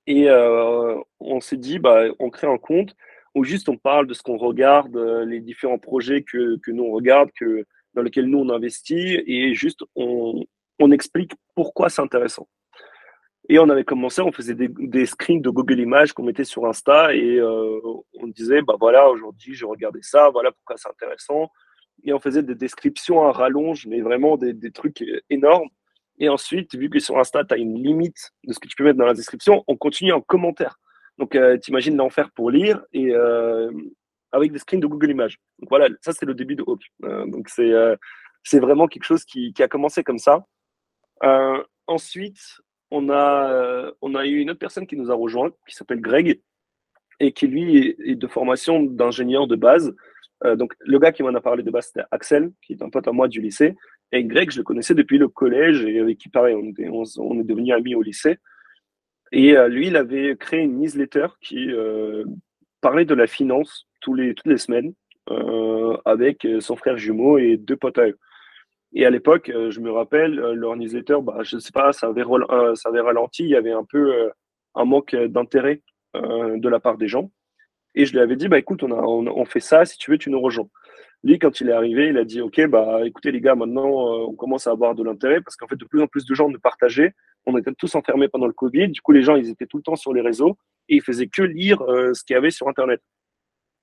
Et on s'est dit, bah, on crée un compte où juste on parle de ce qu'on regarde, les différents projets que, que nous on regarde, que, dans lesquels nous on investit, et juste on, on explique pourquoi c'est intéressant. Et on avait commencé, on faisait des, screens de Google Images qu'on mettait sur Insta et euh, on disait, bah voilà, aujourd'hui j'ai regardé ça, voilà pourquoi c'est intéressant. et on faisait des descriptions à rallonge, mais vraiment des, trucs énormes. Et ensuite, vu que sur Insta, tu as une limite de ce que tu peux mettre dans la description, on continue en commentaire. Donc, euh, t'imagines l'enfer pour lire et euh, avec des screens de Google Images. Donc voilà, ça c'est le début de Hawk. Euh, donc c'est euh, c'est vraiment quelque chose qui, a commencé comme ça. Euh, ensuite, on a on a eu une autre personne qui nous a rejoint, qui s'appelle Greg et qui lui est, de formation d'ingénieur de base. donc le gars qui m'en a parlé de base c'était Axel, qui est un pote à moi du lycée. Et Greg, je le connaissais depuis le collège et avec qui pareil, on, est devenus amis au lycée. Et euh, lui, il avait créé une newsletter qui euh, parlait de la finance tous les, toutes les semaines euh, avec son frère jumeau et deux potes à eux. Et à l'époque, je me rappelle, leur newsletter, bah, je ne sais pas, ça avait, ça avait ralenti, il y avait un peu un manque d'intérêt de la part des gens. Et je lui avais dit, bah, écoute, on, fait ça, si tu veux, tu nous rejoins. Lui, quand il est arrivé, il a dit, OK, bah, écoutez, les gars, maintenant, on commence à avoir de l'intérêt parce qu'en fait, de plus en plus de gens nous partageaient on était tous enfermés pendant le Covid. Du coup, les gens, ils étaient tout le temps sur les réseaux et ils faisaient que lire euh, ce qu'il y avait sur Internet.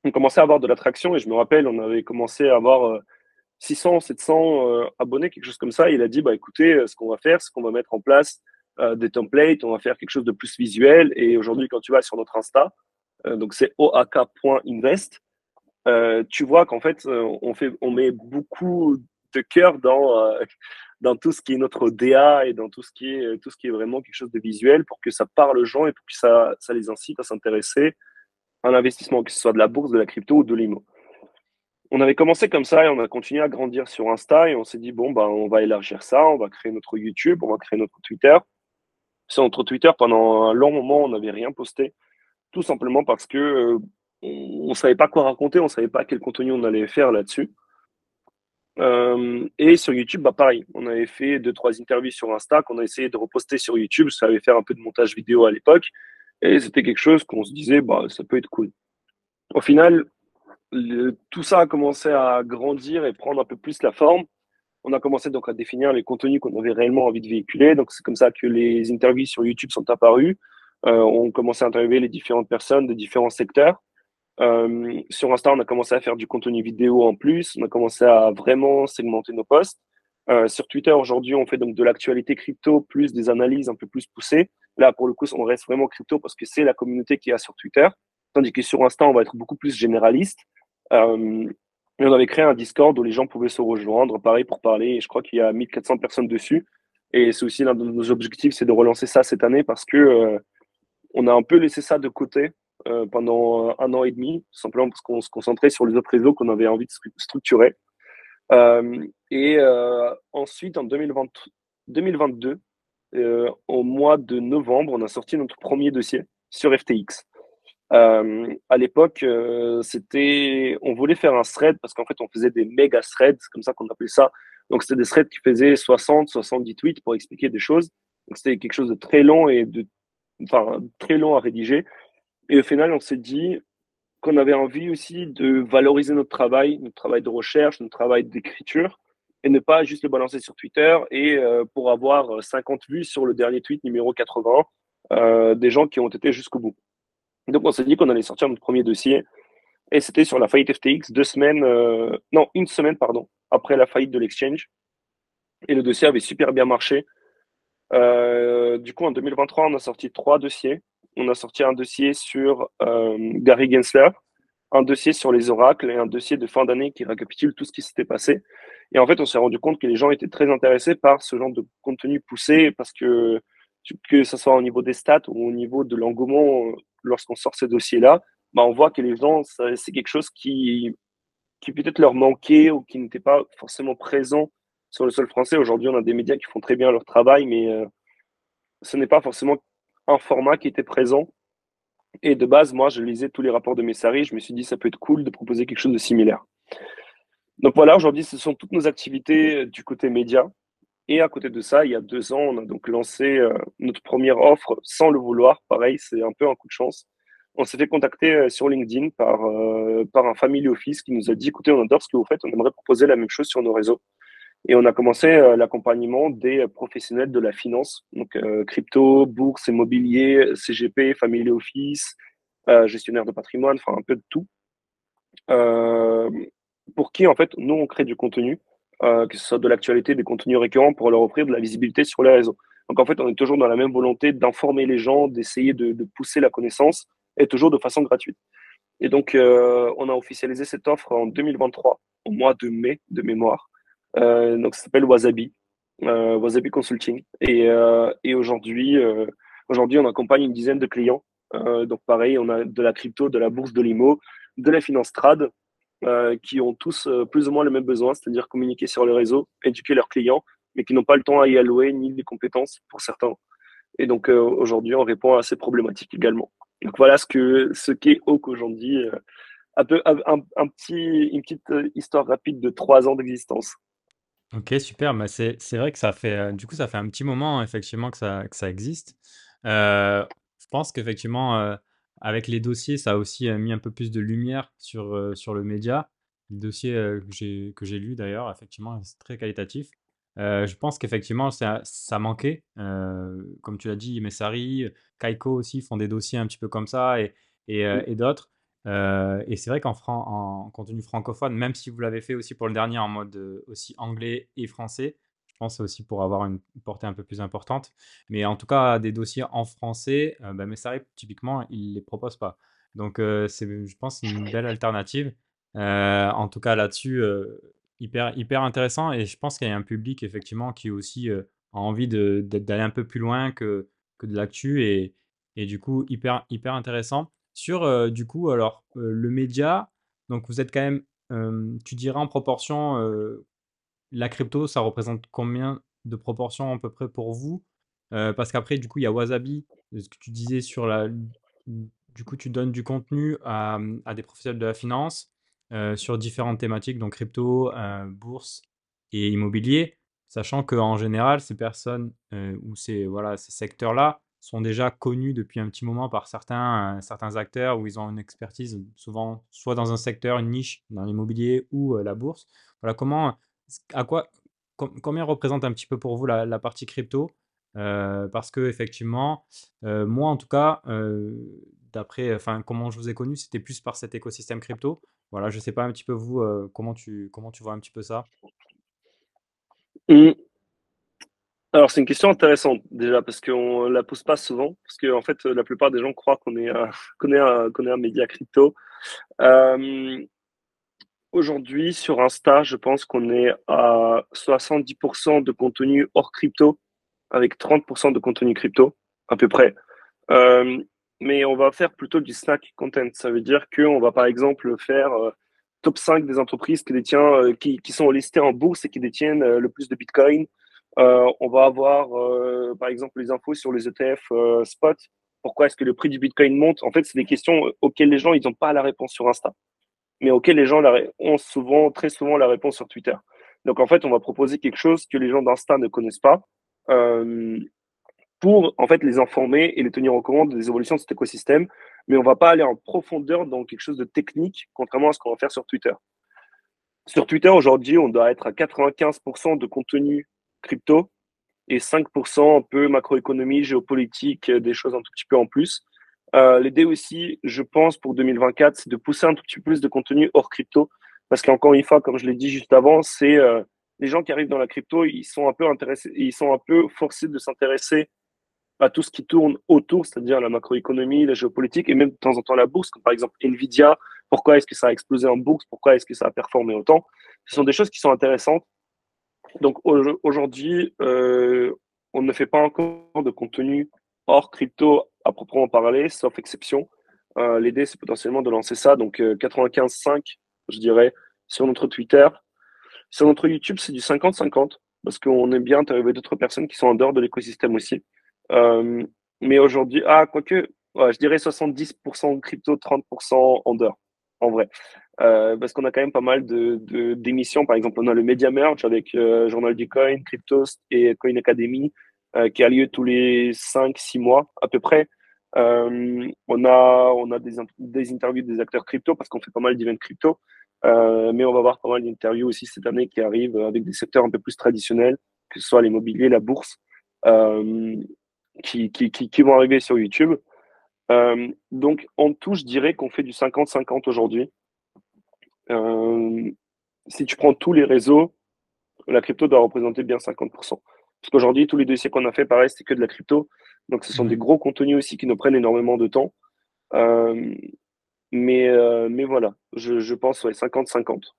On commençait à avoir de l'attraction et je me rappelle, on avait commencé à avoir 600, euh, 700 euh, abonnés, quelque chose comme ça. Il a dit, bah, écoutez, ce qu'on va faire, c'est qu'on va mettre en place des templates, on va faire quelque chose de plus visuel. Et aujourd'hui, quand tu vas sur notre Insta, donc c'est oak.invest, tu vois qu'en fait, on, fait, on met beaucoup de cœur dans dans tout ce qui est notre DA et dans tout ce qui est, tout ce qui est vraiment quelque chose de visuel pour que ça parle aux gens et pour que ça, ça les incite à s'intéresser à un investissement, que ce soit de la bourse, de la crypto ou de l'IMO. On avait commencé comme ça et on a continué à grandir sur Insta et on s'est dit, bon, bah, on va élargir ça, on va créer notre YouTube, on va créer notre Twitter. Sur notre Twitter, pendant un long moment, on n'avait rien posté, tout simplement parce que euh, on ne savait pas quoi raconter, on ne savait pas quel contenu on allait faire là-dessus. Euh, et sur YouTube, bah pareil, on avait fait deux trois interviews sur Insta qu'on a essayé de reposter sur YouTube. Ça avait fait un peu de montage vidéo à l'époque, et c'était quelque chose qu'on se disait, bah ça peut être cool. Au final, tout ça a commencé à grandir et prendre un peu plus la forme. On a commencé donc à définir les contenus qu'on avait réellement envie de véhiculer. Donc c'est comme ça que les interviews sur YouTube sont apparues. Euh, on commençait à interviewer les différentes personnes de différents secteurs. Euh, sur Insta, on a commencé à faire du contenu vidéo en plus. On a commencé à vraiment segmenter nos posts. Euh, sur Twitter, aujourd'hui, on fait donc de l'actualité crypto plus des analyses un peu plus poussées. Là, pour le coup, on reste vraiment crypto parce que c'est la communauté qui a sur Twitter. Tandis que sur Insta, on va être beaucoup plus généraliste. Euh, et on avait créé un Discord où les gens pouvaient se rejoindre, pareil, pour parler. Et je crois qu'il y a 1400 personnes dessus. Et c'est aussi l'un de nos objectifs, c'est de relancer ça cette année parce que euh, on a un peu laissé ça de côté euh, pendant un an et demi, simplement parce qu'on se concentrait sur les autres réseaux qu'on avait envie de structurer. Euh, et euh, ensuite, en 2020, 2022, au mois de novembre, on a sorti notre premier dossier sur FTX. Euh, à l'époque, euh, c'était, on voulait faire un thread parce qu'en fait, on faisait des méga threads, comme ça qu'on appelait ça. Donc, c'était des threads qui faisaient 60, 70 tweets pour expliquer des choses. Donc, c'était quelque chose de très long et de, enfin, très long à rédiger. Et au final, on s'est dit qu'on avait envie aussi de valoriser notre travail, notre travail de recherche, notre travail d'écriture, et ne pas juste le balancer sur Twitter et euh, pour avoir 50 vues sur le dernier tweet numéro 80, euh, des gens qui ont été jusqu'au bout. Donc on s'est dit qu'on allait sortir notre premier dossier, et c'était sur la faillite FTX, deux semaines, euh, non, une semaine, pardon, après la faillite de l'exchange. Et le dossier avait super bien marché. Euh, du coup, en 2023, on a sorti trois dossiers on a sorti un dossier sur euh, Gary Gensler, un dossier sur les oracles et un dossier de fin d'année qui récapitule tout ce qui s'était passé. Et en fait, on s'est rendu compte que les gens étaient très intéressés par ce genre de contenu poussé parce que que ce soit au niveau des stats ou au niveau de l'engouement lorsqu'on sort ces dossiers-là, bah on voit que les gens, c'est quelque chose qui, qui peut-être leur manquait ou qui n'était pas forcément présent sur le sol français. Aujourd'hui, on a des médias qui font très bien leur travail, mais euh, ce n'est pas forcément un format qui était présent. Et de base, moi, je lisais tous les rapports de Messari. Je me suis dit, ça peut être cool de proposer quelque chose de similaire. Donc voilà, aujourd'hui, ce sont toutes nos activités du côté média. Et à côté de ça, il y a deux ans, on a donc lancé euh, notre première offre sans le vouloir. Pareil, c'est un peu un coup de chance. On s'est fait contacter euh, sur LinkedIn par, euh, par un family office qui nous a dit, écoutez, on adore ce que vous faites, on aimerait proposer la même chose sur nos réseaux. Et on a commencé euh, l'accompagnement des professionnels de la finance, donc euh, crypto, bourse, immobilier, CGP, family office, gestionnaire de patrimoine, enfin un peu de tout. pour qui, en fait, nous, on crée du contenu, euh, que ce soit de l'actualité, des contenus récurrents, pour leur offrir de la visibilité sur les réseaux. Donc, en fait, on est toujours dans la même volonté d'informer les gens, d'essayer de, pousser la connaissance, et toujours de façon gratuite. Et donc, euh, on a officialisé cette offre en 2023, au mois de mai, de mémoire. Euh, donc, ça s'appelle Wasabi, Wasabi Consulting. Et, et aujourd'hui, aujourd'hui, on accompagne une dizaine de clients. donc, pareil, on a de la crypto, de la bourse, de l'IMO, de la finance trad, euh, qui ont tous euh, plus ou moins le même besoin, c'est-à-dire communiquer sur les réseaux, éduquer leurs clients, mais qui n'ont pas le temps à y allouer ni les compétences pour certains. Et donc euh, aujourd'hui, on répond à ces problématiques également. Donc voilà ce que ce qu'est Oak aujourd'hui. Un, peu, un, petit, une petite histoire rapide de trois ans d'existence. Ok, super. Bah c'est, c'est vrai que ça fait, du coup, ça fait un petit moment effectivement que ça, que ça existe. je pense qu'effectivement, avec les dossiers, ça a aussi mis un peu plus de lumière sur, sur le média. Les dossiers que j'ai, que j'ai lus d'ailleurs, effectivement, c'est très qualitatif. je pense qu'effectivement, ça, ça manquait. comme tu l'as dit, Messari, Kaiko aussi font des dossiers un petit peu comme ça et, et, et d'autres. et c'est vrai qu'en en contenu francophone, même si vous l'avez fait aussi pour le dernier en mode aussi anglais et français, je pense aussi pour avoir une portée un peu plus importante. Mais en tout cas, des dossiers en français, euh, bah, Messari, typiquement, il ne les propose pas. Donc, euh, c'est, je pense, une belle alternative. Euh, en tout cas, là-dessus, hyper, hyper intéressant. Et je pense qu'il y a un public, effectivement, qui aussi a envie de, d'aller un peu plus loin que, que de l'actu. Et, et du coup, hyper, hyper intéressant. Sur, du coup, alors, le média, donc vous êtes quand même, tu dirais en proportion la crypto, ça représente combien de proportions à peu près pour vous? Euh, Parce qu'après, du coup, il y a Wasabi, ce que tu disais sur la. Du coup, tu donnes du contenu à, des professionnels de la finance euh, sur différentes thématiques, donc crypto, euh, bourse et immobilier, sachant qu'en général, ces personnes ou ces, voilà, ces secteurs-là sont déjà connus depuis un petit moment par certains, certains acteurs où ils ont une expertise souvent soit dans un secteur, une niche, dans l'immobilier ou la bourse. Voilà comment à quoi, combien représente un petit peu pour vous la, partie crypto? Euh, Parce que effectivement, euh, moi en tout cas, euh, d'après, enfin comment je vous ai connu, c'était plus par cet écosystème crypto. Voilà, je sais pas un petit peu vous comment tu comment tu vois un petit peu ça? Mmh. Alors c'est une question intéressante déjà parce qu'on la pose pas souvent parce que fait la plupart des gens croient qu'on est un, qu'on est un média crypto. Aujourd'hui, sur Insta, je pense qu'on est à 70% de contenu hors crypto, avec 30% de contenu crypto, à peu près. Euh, mais on va faire plutôt du snack content. Ça veut dire qu'on va par exemple faire euh, top 5 des entreprises qui, détient, euh, qui, qui, sont listées en bourse et qui détiennent le plus de Bitcoin. on va avoir par exemple les infos sur les ETF spot. Pourquoi est-ce que le prix du Bitcoin monte? En fait, c'est des questions auxquelles les gens ils n'ont pas la réponse sur Insta mais auxquels les gens ont souvent, très souvent la réponse sur Twitter. Donc en fait, on va proposer quelque chose que les gens d'Insta ne connaissent pas euh, pour en fait les informer et les tenir au courant des évolutions de cet écosystème, mais on va pas aller en profondeur dans quelque chose de technique, contrairement à ce qu'on va faire sur Twitter. Sur Twitter aujourd'hui, on doit être à 95% de contenu crypto et 5% un peu macroéconomie, géopolitique, des choses un tout petit peu en plus. Euh, L'idée aussi, je pense, pour 2024, c'est de pousser un tout petit peu plus de contenu hors crypto. Parce qu'encore une fois, comme je l'ai dit juste avant, c'est euh, les gens qui arrivent dans la crypto, ils sont un peu intéressés, ils sont un peu forcés de s'intéresser à tout ce qui tourne autour, c'est-à-dire la macroéconomie, la géopolitique et même de temps en temps la bourse, comme par exemple Nvidia. Pourquoi est-ce que ça a explosé en bourse? Pourquoi est-ce que ça a performé autant? Ce sont des choses qui sont intéressantes. Donc aujourd'hui, euh, on ne fait pas encore de contenu hors crypto à proprement parler, sauf exception. Euh, L'idée, c'est potentiellement de lancer ça. Donc, 95,5, euh, je dirais, sur notre Twitter. Sur notre YouTube, c'est du 50-50, parce qu'on aime bien d'autres personnes qui sont en dehors de l'écosystème aussi. Euh, mais aujourd'hui, ah, quoique, je dirais 70% crypto, 30% en dehors, en vrai. Parce qu'on a quand même pas mal de d'émissions. Par exemple, on a le Media Merge avec Journal du Coin, Cryptost et Coin Academy. Qui a lieu tous les 5-6 mois à peu près. Euh, on a, on a des, des interviews des acteurs crypto parce qu'on fait pas mal d'events crypto. Euh, mais on va avoir pas mal d'interviews aussi cette année qui arrivent avec des secteurs un peu plus traditionnels, que ce soit l'immobilier, la bourse, euh, qui, qui, vont arriver sur YouTube. Donc, en tout, je dirais qu'on fait du 50-50 aujourd'hui. si tu prends tous les réseaux, la crypto doit représenter bien 50%. Parce qu'aujourd'hui, tous les dossiers qu'on a fait, pareil, c'était que de la crypto. Donc, ce sont des gros contenus aussi qui nous prennent énormément de temps. Euh, mais, euh, mais voilà, je, je pense ouais, 50-50.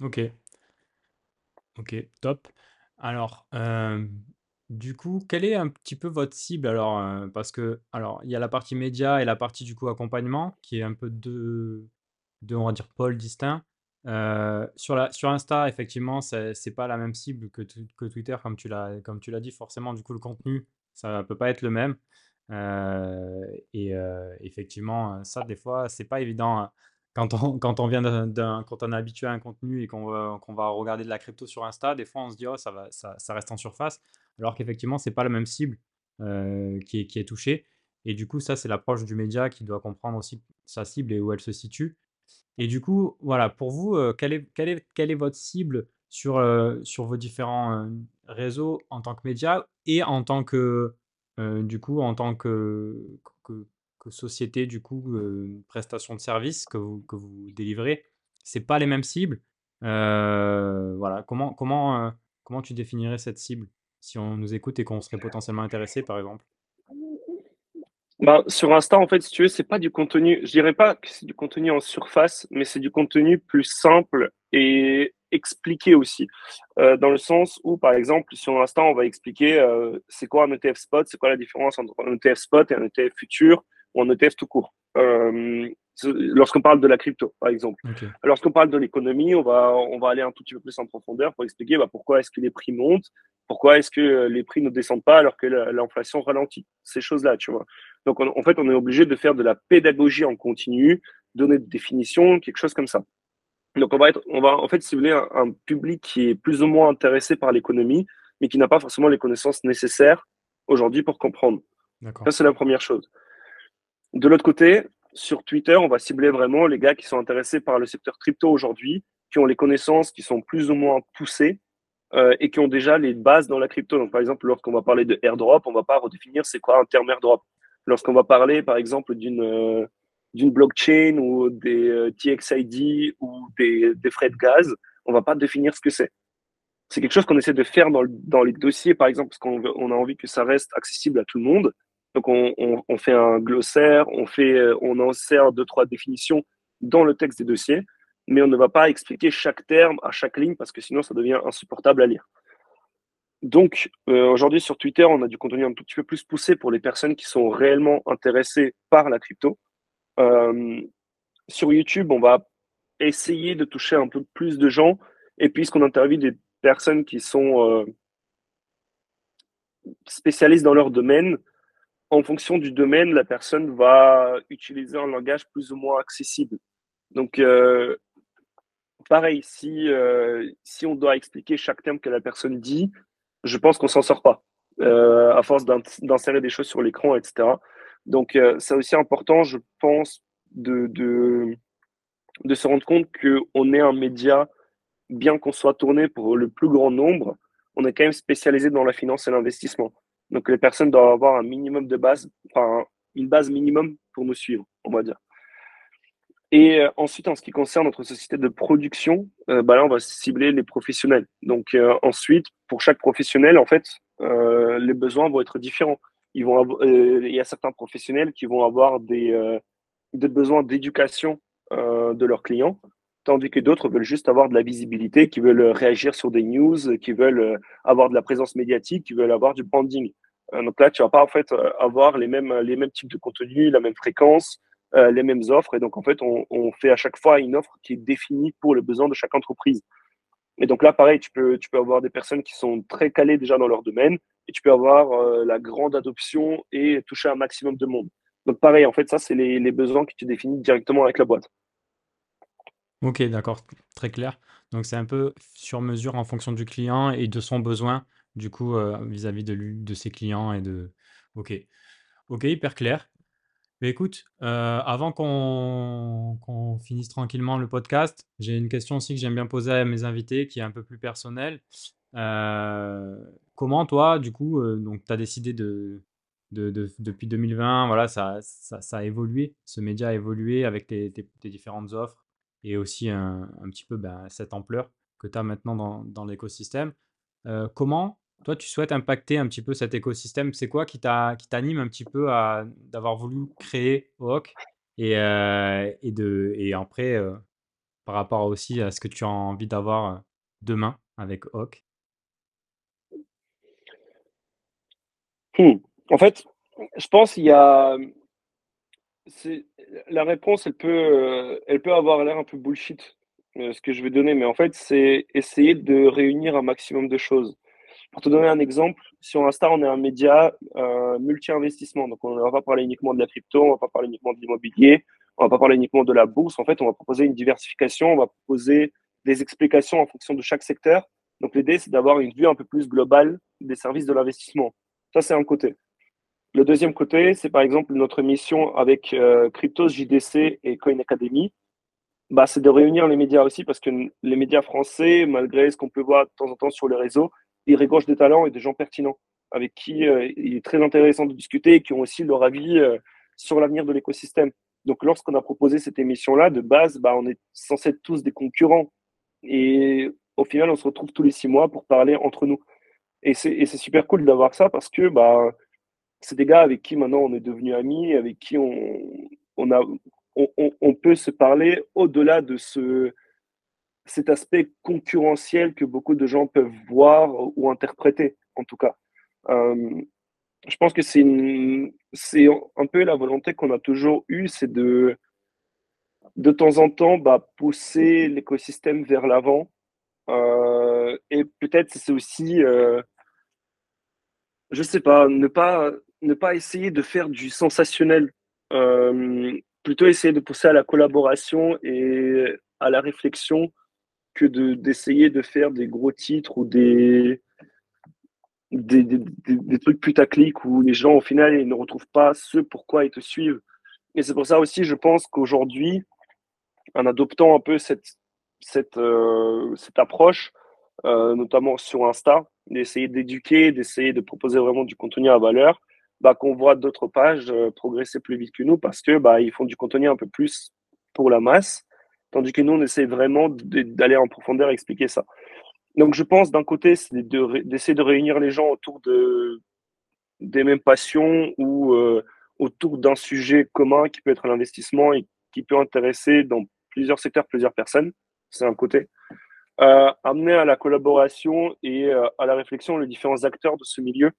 Ok. Ok, top. Alors, euh, du coup, quelle est un petit peu votre cible? Alors, euh, parce que, alors, il y a la partie média et la partie du coup accompagnement, qui est un peu deux, deux on va dire, pôles distincts. Euh, sur la, sur Insta, effectivement, c'est c'est pas la même cible que, que Twitter, comme tu l'as, comme tu l'as dit. Forcément, du coup, le contenu, ça peut pas être le même. et effectivement, ça, des fois, c'est pas évident. Hein. Quand on, quand on vient d'un, quand on est habitué à un contenu et qu'on va, regarder de la crypto sur Insta, des fois on se dit oh, ça, va, ça, ça reste en surface, alors qu'effectivement c'est pas la même cible euh, qui, est, qui est touchée. Et du coup, ça c'est l'approche du média qui doit comprendre aussi sa cible et où elle se situe. Et du coup, voilà, pour vous, euh, quelle, est, quelle, est, quelle est votre cible sur, euh, sur vos différents réseaux en tant que média et en tant que, du coup, en tant que, société, du coup, euh, prestation de service que vous, que vous délivrez, c'est pas les mêmes cibles. Euh, voilà, comment, comment, euh, comment tu définirais cette cible? Si on nous écoute et qu'on serait potentiellement intéressé, par exemple. Bah, sur Insta, en fait, si tu veux, c'est pas du contenu, je dirais pas que c'est du contenu en surface, mais c'est du contenu plus simple et expliqué aussi. dans le sens où, par exemple, sur Insta, on va expliquer c'est quoi un ETF spot, c'est quoi la différence entre un ETF spot et un ETF futur, ou en ETF tout court. Euh, lorsqu'on parle de la crypto, par exemple. Lorsqu'on parle de l'économie, on va, on va aller un tout petit peu plus en profondeur pour expliquer bah, pourquoi est-ce que les prix montent, pourquoi est-ce que les prix ne descendent pas alors que l'inflation ralentit. Ces choses-là, tu vois. Donc, en fait, on est obligé de faire de la pédagogie en continu, donner des définitions, quelque chose comme ça. Donc, on va être, on va, en fait, cibler un, un public qui est plus ou moins intéressé par l'économie, mais qui n'a pas forcément les connaissances nécessaires aujourd'hui pour comprendre. Ça, c'est la première chose. De l'autre côté, sur Twitter, on va cibler vraiment les gars qui sont intéressés par le secteur crypto aujourd'hui, qui ont les connaissances qui sont plus ou moins poussées euh, et qui ont déjà les bases dans la crypto. Donc, par exemple, lorsqu'on va parler de airdrop, on va pas redéfinir c'est quoi un terme airdrop. Lorsqu'on va parler, par exemple, d'une euh, d'une blockchain ou des euh, TXID ou des, frais de gaz, on va pas définir ce que c'est. C'est quelque chose qu'on essaie de faire dans, les dossiers, par exemple, parce qu'on on a envie que ça reste accessible à tout le monde. Donc on, fait un glossaire, on fait, euh, on insère deux trois définitions dans le texte des dossiers, mais on ne va pas expliquer chaque terme à chaque ligne parce que sinon ça devient insupportable à lire. Donc euh, aujourd'hui sur Twitter, on a du contenu un tout petit peu plus poussé pour les personnes qui sont réellement intéressées par la crypto. Euh, sur YouTube, on va essayer de toucher un peu plus de gens et puisqu'on interviewe des personnes qui sont spécialistes dans leur domaine, en fonction du domaine, la personne va utiliser un langage plus ou moins accessible. Donc, euh, pareil, si, euh, si on doit expliquer chaque terme que la personne dit, je pense qu'on s'en sort pas, euh, à force d'insérer des choses sur l'écran, etc. Donc, c'est aussi important, je pense, de, se rendre compte qu'on est un média, bien qu'on soit tourné pour le plus grand nombre, on est quand même spécialisé dans la finance et l'investissement. Donc les personnes doivent avoir un minimum de base, enfin une base minimum pour nous suivre, on va dire. Et euh, ensuite, en ce qui concerne notre société de production, euh, bah là, on va cibler les professionnels. Donc euh, ensuite, pour chaque professionnel, en fait, les besoins vont être différents. Vont il y a certains professionnels qui vont avoir des, des besoins d'éducation de leurs clients, tandis que d'autres veulent juste avoir de la visibilité, qui veulent réagir sur des news, qui veulent avoir de la présence médiatique, qui veulent avoir du branding. Euh, donc là, tu vas pas en fait euh, avoir les mêmes les mêmes types de contenus, la même fréquence, euh, les mêmes offres. Et donc en fait, on, on, fait à chaque fois une offre qui est définie pour les besoins de chaque entreprise. Et donc là, pareil, tu peux tu peux avoir des personnes qui sont très calées déjà dans leur domaine, et tu peux avoir la grande adoption et toucher un maximum de monde. Donc pareil, en fait, ça c'est les, besoins que tu définis directement avec la boîte. Ok, d'accord, très clair. Donc c'est un peu sur mesure en fonction du client et de son besoin, du coup, euh, vis-à-vis de, de ses clients et de... Ok, ok, hyper clair. Mais écoute, euh, avant qu'on finisse tranquillement le podcast, j'ai une question aussi que j'aime bien poser à mes invités, qui est un peu plus personnelle. Euh, comment toi, du coup, donc tu as décidé de, de, depuis 2020, voilà, ça, ça, ça, a évolué, ce média a évolué avec tes, tes différentes offres et aussi un, petit peu ben, cette ampleur que tu as maintenant dans, l'écosystème. Euh, comment toi tu souhaites impacter un petit peu cet écosystème? C'est quoi qui t'a qui t'anime un petit peu à d'avoir voulu créer OAK et, euh, et de et après euh, par rapport aussi à ce que tu as envie d'avoir demain avec OAK Hmm. En fait, je pense qu'il y a la réponse, elle peut, euh, elle peut avoir l'air un peu bullshit, euh, ce que je vais donner, mais en fait, c'est essayer de réunir un maximum de choses. Pour te donner un exemple, sur Insta, on est un média euh, multi-investissement. Donc, on ne va pas parler uniquement de la crypto, on ne va pas parler uniquement de l'immobilier, on ne va pas parler uniquement de la bourse. En fait, on va proposer une diversification, on va proposer des explications en fonction de chaque secteur. Donc, l'idée, c'est d'avoir une vue un peu plus globale des services de l'investissement. Ça, c'est un côté. Le deuxième côté, c'est par exemple notre mission avec euh, Cryptos, JDC et Coin Academy. Bah, c'est de réunir les médias aussi parce que les médias français, malgré ce qu'on peut voir de temps en temps sur les réseaux, ils regorgent des talents et des gens pertinents avec qui euh, il est très intéressant de discuter et qui ont aussi leur avis euh, sur l'avenir de l'écosystème. Donc, lorsqu'on a proposé cette émission-là, de base, bah, on est censé être tous des concurrents. Et au final, on se retrouve tous les six mois pour parler entre nous. Et c'est super cool d'avoir ça parce que bah, c'est des gars avec qui maintenant on est devenus amis, avec qui on, peut se parler au-delà de ce, cet aspect concurrentiel que beaucoup de gens peuvent voir ou interpréter, en tout cas. Euh, je pense que c'est c'est un peu la volonté qu'on a toujours eue, c'est de de temps en temps bah, pousser l'écosystème vers l'avant. Euh, et peut-être c'est aussi, euh, je sais pas, ne pas ne pas essayer de faire du sensationnel, euh, plutôt essayer de pousser à la collaboration et à la réflexion que de, d'essayer de faire des gros titres ou des, des, trucs putaclic où les gens, au final, ils ne retrouvent pas ce pourquoi ils te suivent. Et c'est pour ça aussi, je pense qu'aujourd'hui, en adoptant un peu cette, cette, euh, cette approche, euh, notamment sur Insta, d'essayer d'éduquer, d'essayer de proposer vraiment du contenu à valeur, bah, qu'on voit d'autres pages euh, progresser plus vite que nous parce que bah, ils font du contenu un peu plus pour la masse, tandis que nous, on essaie vraiment d'aller en profondeur expliquer ça. Donc, je pense d'un côté, c'est d'essayer de, réunir les gens autour de, des mêmes passions ou euh, autour d'un sujet commun qui peut être l'investissement et qui peut intéresser dans plusieurs secteurs plusieurs personnes. C'est un côté. Amener à la collaboration et euh, à la réflexion les différents acteurs de ce milieu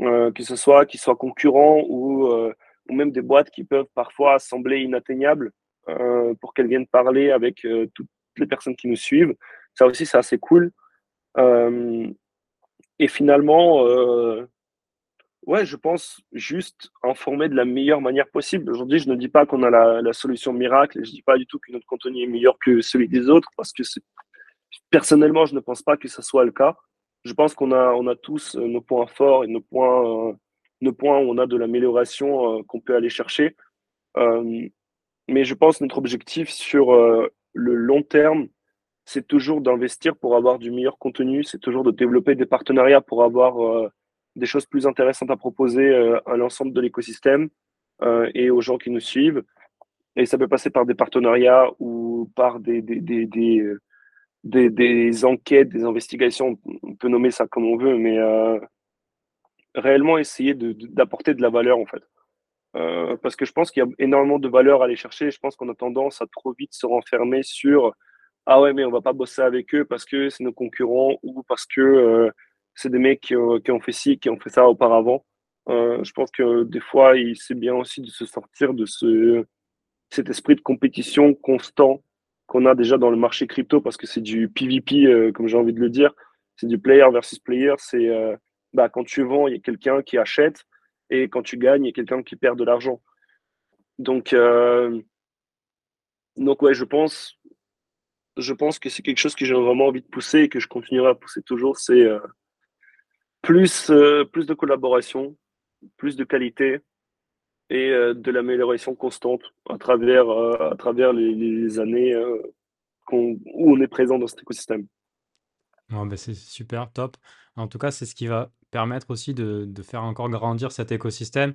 euh, que ce soit qu'ils soient concurrents ou, euh, ou même des boîtes qui peuvent parfois sembler inatteignables pour qu'elles viennent parler avec toutes les personnes qui nous suivent. Ça aussi, c'est assez cool. et finalement, ouais, je pense juste informer de la meilleure manière possible. Aujourd'hui, je ne dis pas qu'on a la, la, solution miracle je ne dis pas du tout que notre contenu est meilleur que celui des autres parce que personnellement, je ne pense pas que ce soit le cas je pense qu'on a, on a tous euh, nos points forts et nos points, euh, nos points où on a de l'amélioration euh, qu'on peut aller chercher. mais je pense que notre objectif sur le long terme, c'est toujours d'investir pour avoir du meilleur contenu, c'est toujours de développer des partenariats pour avoir des choses plus intéressantes à proposer à l'ensemble de l'écosystème et aux gens qui nous suivent. Et ça peut passer par des partenariats ou par des, des, des, enquêtes, des investigations, on peut nommer ça comme on veut, mais euh, réellement essayer d'apporter de, la valeur en fait. Euh, parce que je pense qu'il y a énormément de valeur à aller chercher. Je pense qu'on a tendance à trop vite se renfermer sur ah ouais mais on va pas bosser avec eux parce que c'est nos concurrents ou parce que euh, c'est des mecs qui, qui, ont fait ci, qui ont fait ça auparavant. Euh, je pense que des fois, c'est bien aussi de se sortir de ce, cet esprit de compétition constant qu'on a déjà dans le marché crypto parce que c'est du PVP, euh, comme j'ai envie de le dire. C'est du player versus player. C'est euh, bah, quand tu vends, il y a quelqu'un qui achète et quand tu gagnes, il y a quelqu'un qui perd de l'argent. Donc, euh, donc ouais, je pense, je pense que c'est quelque chose que j'ai vraiment envie de pousser et que je continuerai à pousser toujours. C'est plus, plus de collaboration, plus de qualité, et euh, de l'amélioration constante à travers, euh, à travers les, années euh, où on est présent dans cet écosystème. ben c'est super, top. En tout cas, c'est ce qui va permettre aussi de, de, faire encore grandir cet écosystème.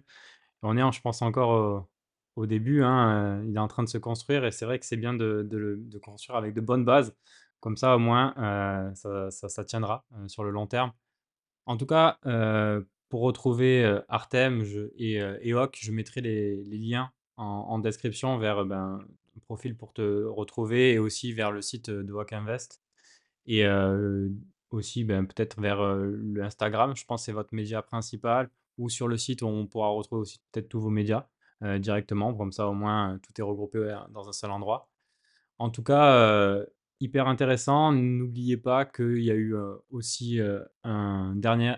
On est, je pense, encore au début, hein, il est en train de se construire et c'est vrai que c'est bien de, de construire avec de bonnes bases. Comme ça, au moins, ça, ça, tiendra sur le long terme. En tout cas, pour retrouver Artem et EOC, je mettrai les, liens en, description vers ben, profil pour te retrouver et aussi vers le site de Walk Invest. Et aussi ben, peut-être vers l'Instagram, je pense que c'est votre média principal, ou sur le site on pourra retrouver aussi peut-être tous vos médias directement, comme ça au moins tout est regroupé dans un seul endroit. En tout cas, hyper intéressant. N'oubliez pas qu'il y a eu aussi un dernier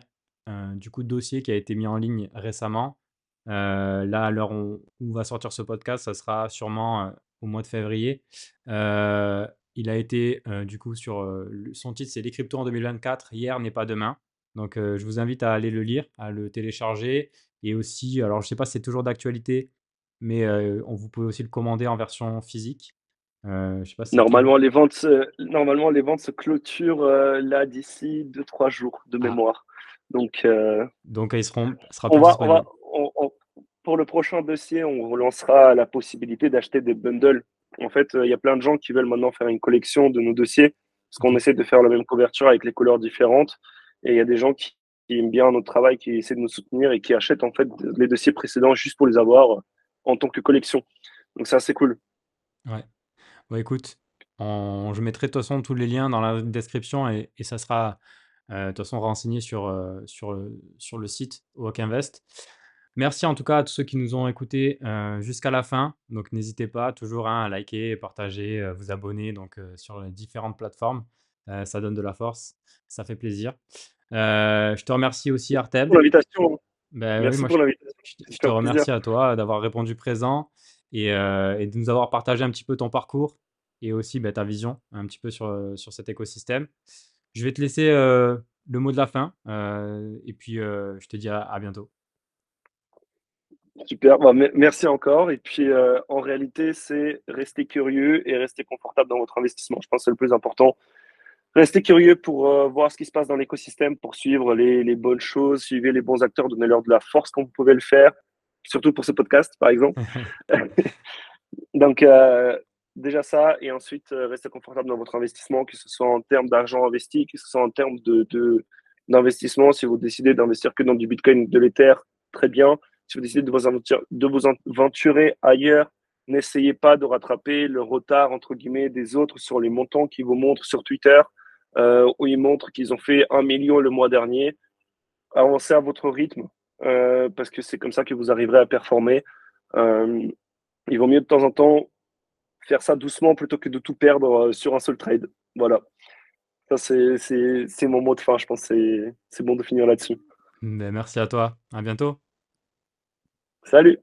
du coup, dossier qui a été mis en ligne récemment. là, à l'heure où on va sortir ce podcast, ça sera sûrement au mois de février. il a été du coup sur son titre, c'est Les cryptos en 2024. Hier n'est pas demain. Donc, je vous invite à aller le lire, à le télécharger. Et aussi, alors je ne sais pas si c'est toujours d'actualité, mais on vous pouvez aussi le commander en version physique. Euh, je sais pas normalement, les ventes, normalement, les ventes se clôturent euh, là d'ici 2-3 jours de ah. mémoire. Donc, euh, Donc ils seront, sera on va, pour le prochain dossier, on relancera la possibilité d'acheter des bundles. En fait, il y a plein de gens qui veulent maintenant faire une collection de nos dossiers parce qu'on essaie de faire la même couverture avec les couleurs différentes. Et il y a des gens qui, aiment bien notre travail, qui essaient de nous soutenir et qui achètent en fait les dossiers précédents juste pour les avoir en tant que collection. Donc c'est assez cool. Ouais. Bah, écoute, je mettrai de toute façon tous les liens dans la description et, ça sera euh, de toute façon renseigné sur, euh, sur, le, sur le site Walk Invest. Merci en tout cas à tous ceux qui nous ont écoutés euh, jusqu'à la fin. Donc n'hésitez pas toujours hein, à liker, partager, vous abonner donc, sur les différentes plateformes. ça donne de la force, ça fait plaisir. je te remercie aussi Artem. pour l'invitation. Ben Merci pour l'invitation. Je, te remercie à toi d'avoir répondu présent et, de nous avoir partagé un petit peu ton parcours et aussi bah, ta vision un petit peu sur, sur cet écosystème. Je vais te laisser le mot de la fin et puis je te dis à, bientôt. Super, bah, merci encore. Et puis en réalité, c'est rester curieux et rester confortable dans votre investissement. Je pense que c'est le plus important. Restez curieux pour voir ce qui se passe dans l'écosystème, pour suivre les, les, bonnes choses, suivez les bons acteurs, donnez-leur de la force quand vous pouvez le faire surtout pour ce podcast, par exemple. Donc, euh, déjà ça, et ensuite, euh, restez confortable dans votre investissement, que ce soit en termes d'argent investi, que ce soit en termes de, d'investissement. Si vous décidez d'investir que dans du Bitcoin, de l'Ether, très bien. Si vous décidez de vous, aventurer, ailleurs, n'essayez pas de rattraper le retard, entre guillemets, des autres sur les montants qui vous montrent sur Twitter, euh, où ils montrent qu'ils ont fait un million le mois dernier. Avancez à votre rythme. Euh, parce que c'est comme ça que vous arriverez à performer. Il vaut mieux de temps en temps faire ça doucement plutôt que de tout perdre euh, sur un seul trade. Voilà. Ça, c'est mon mot de fin. Je pense que c'est bon de finir là-dessus. Ben, merci à toi. À bientôt. Salut.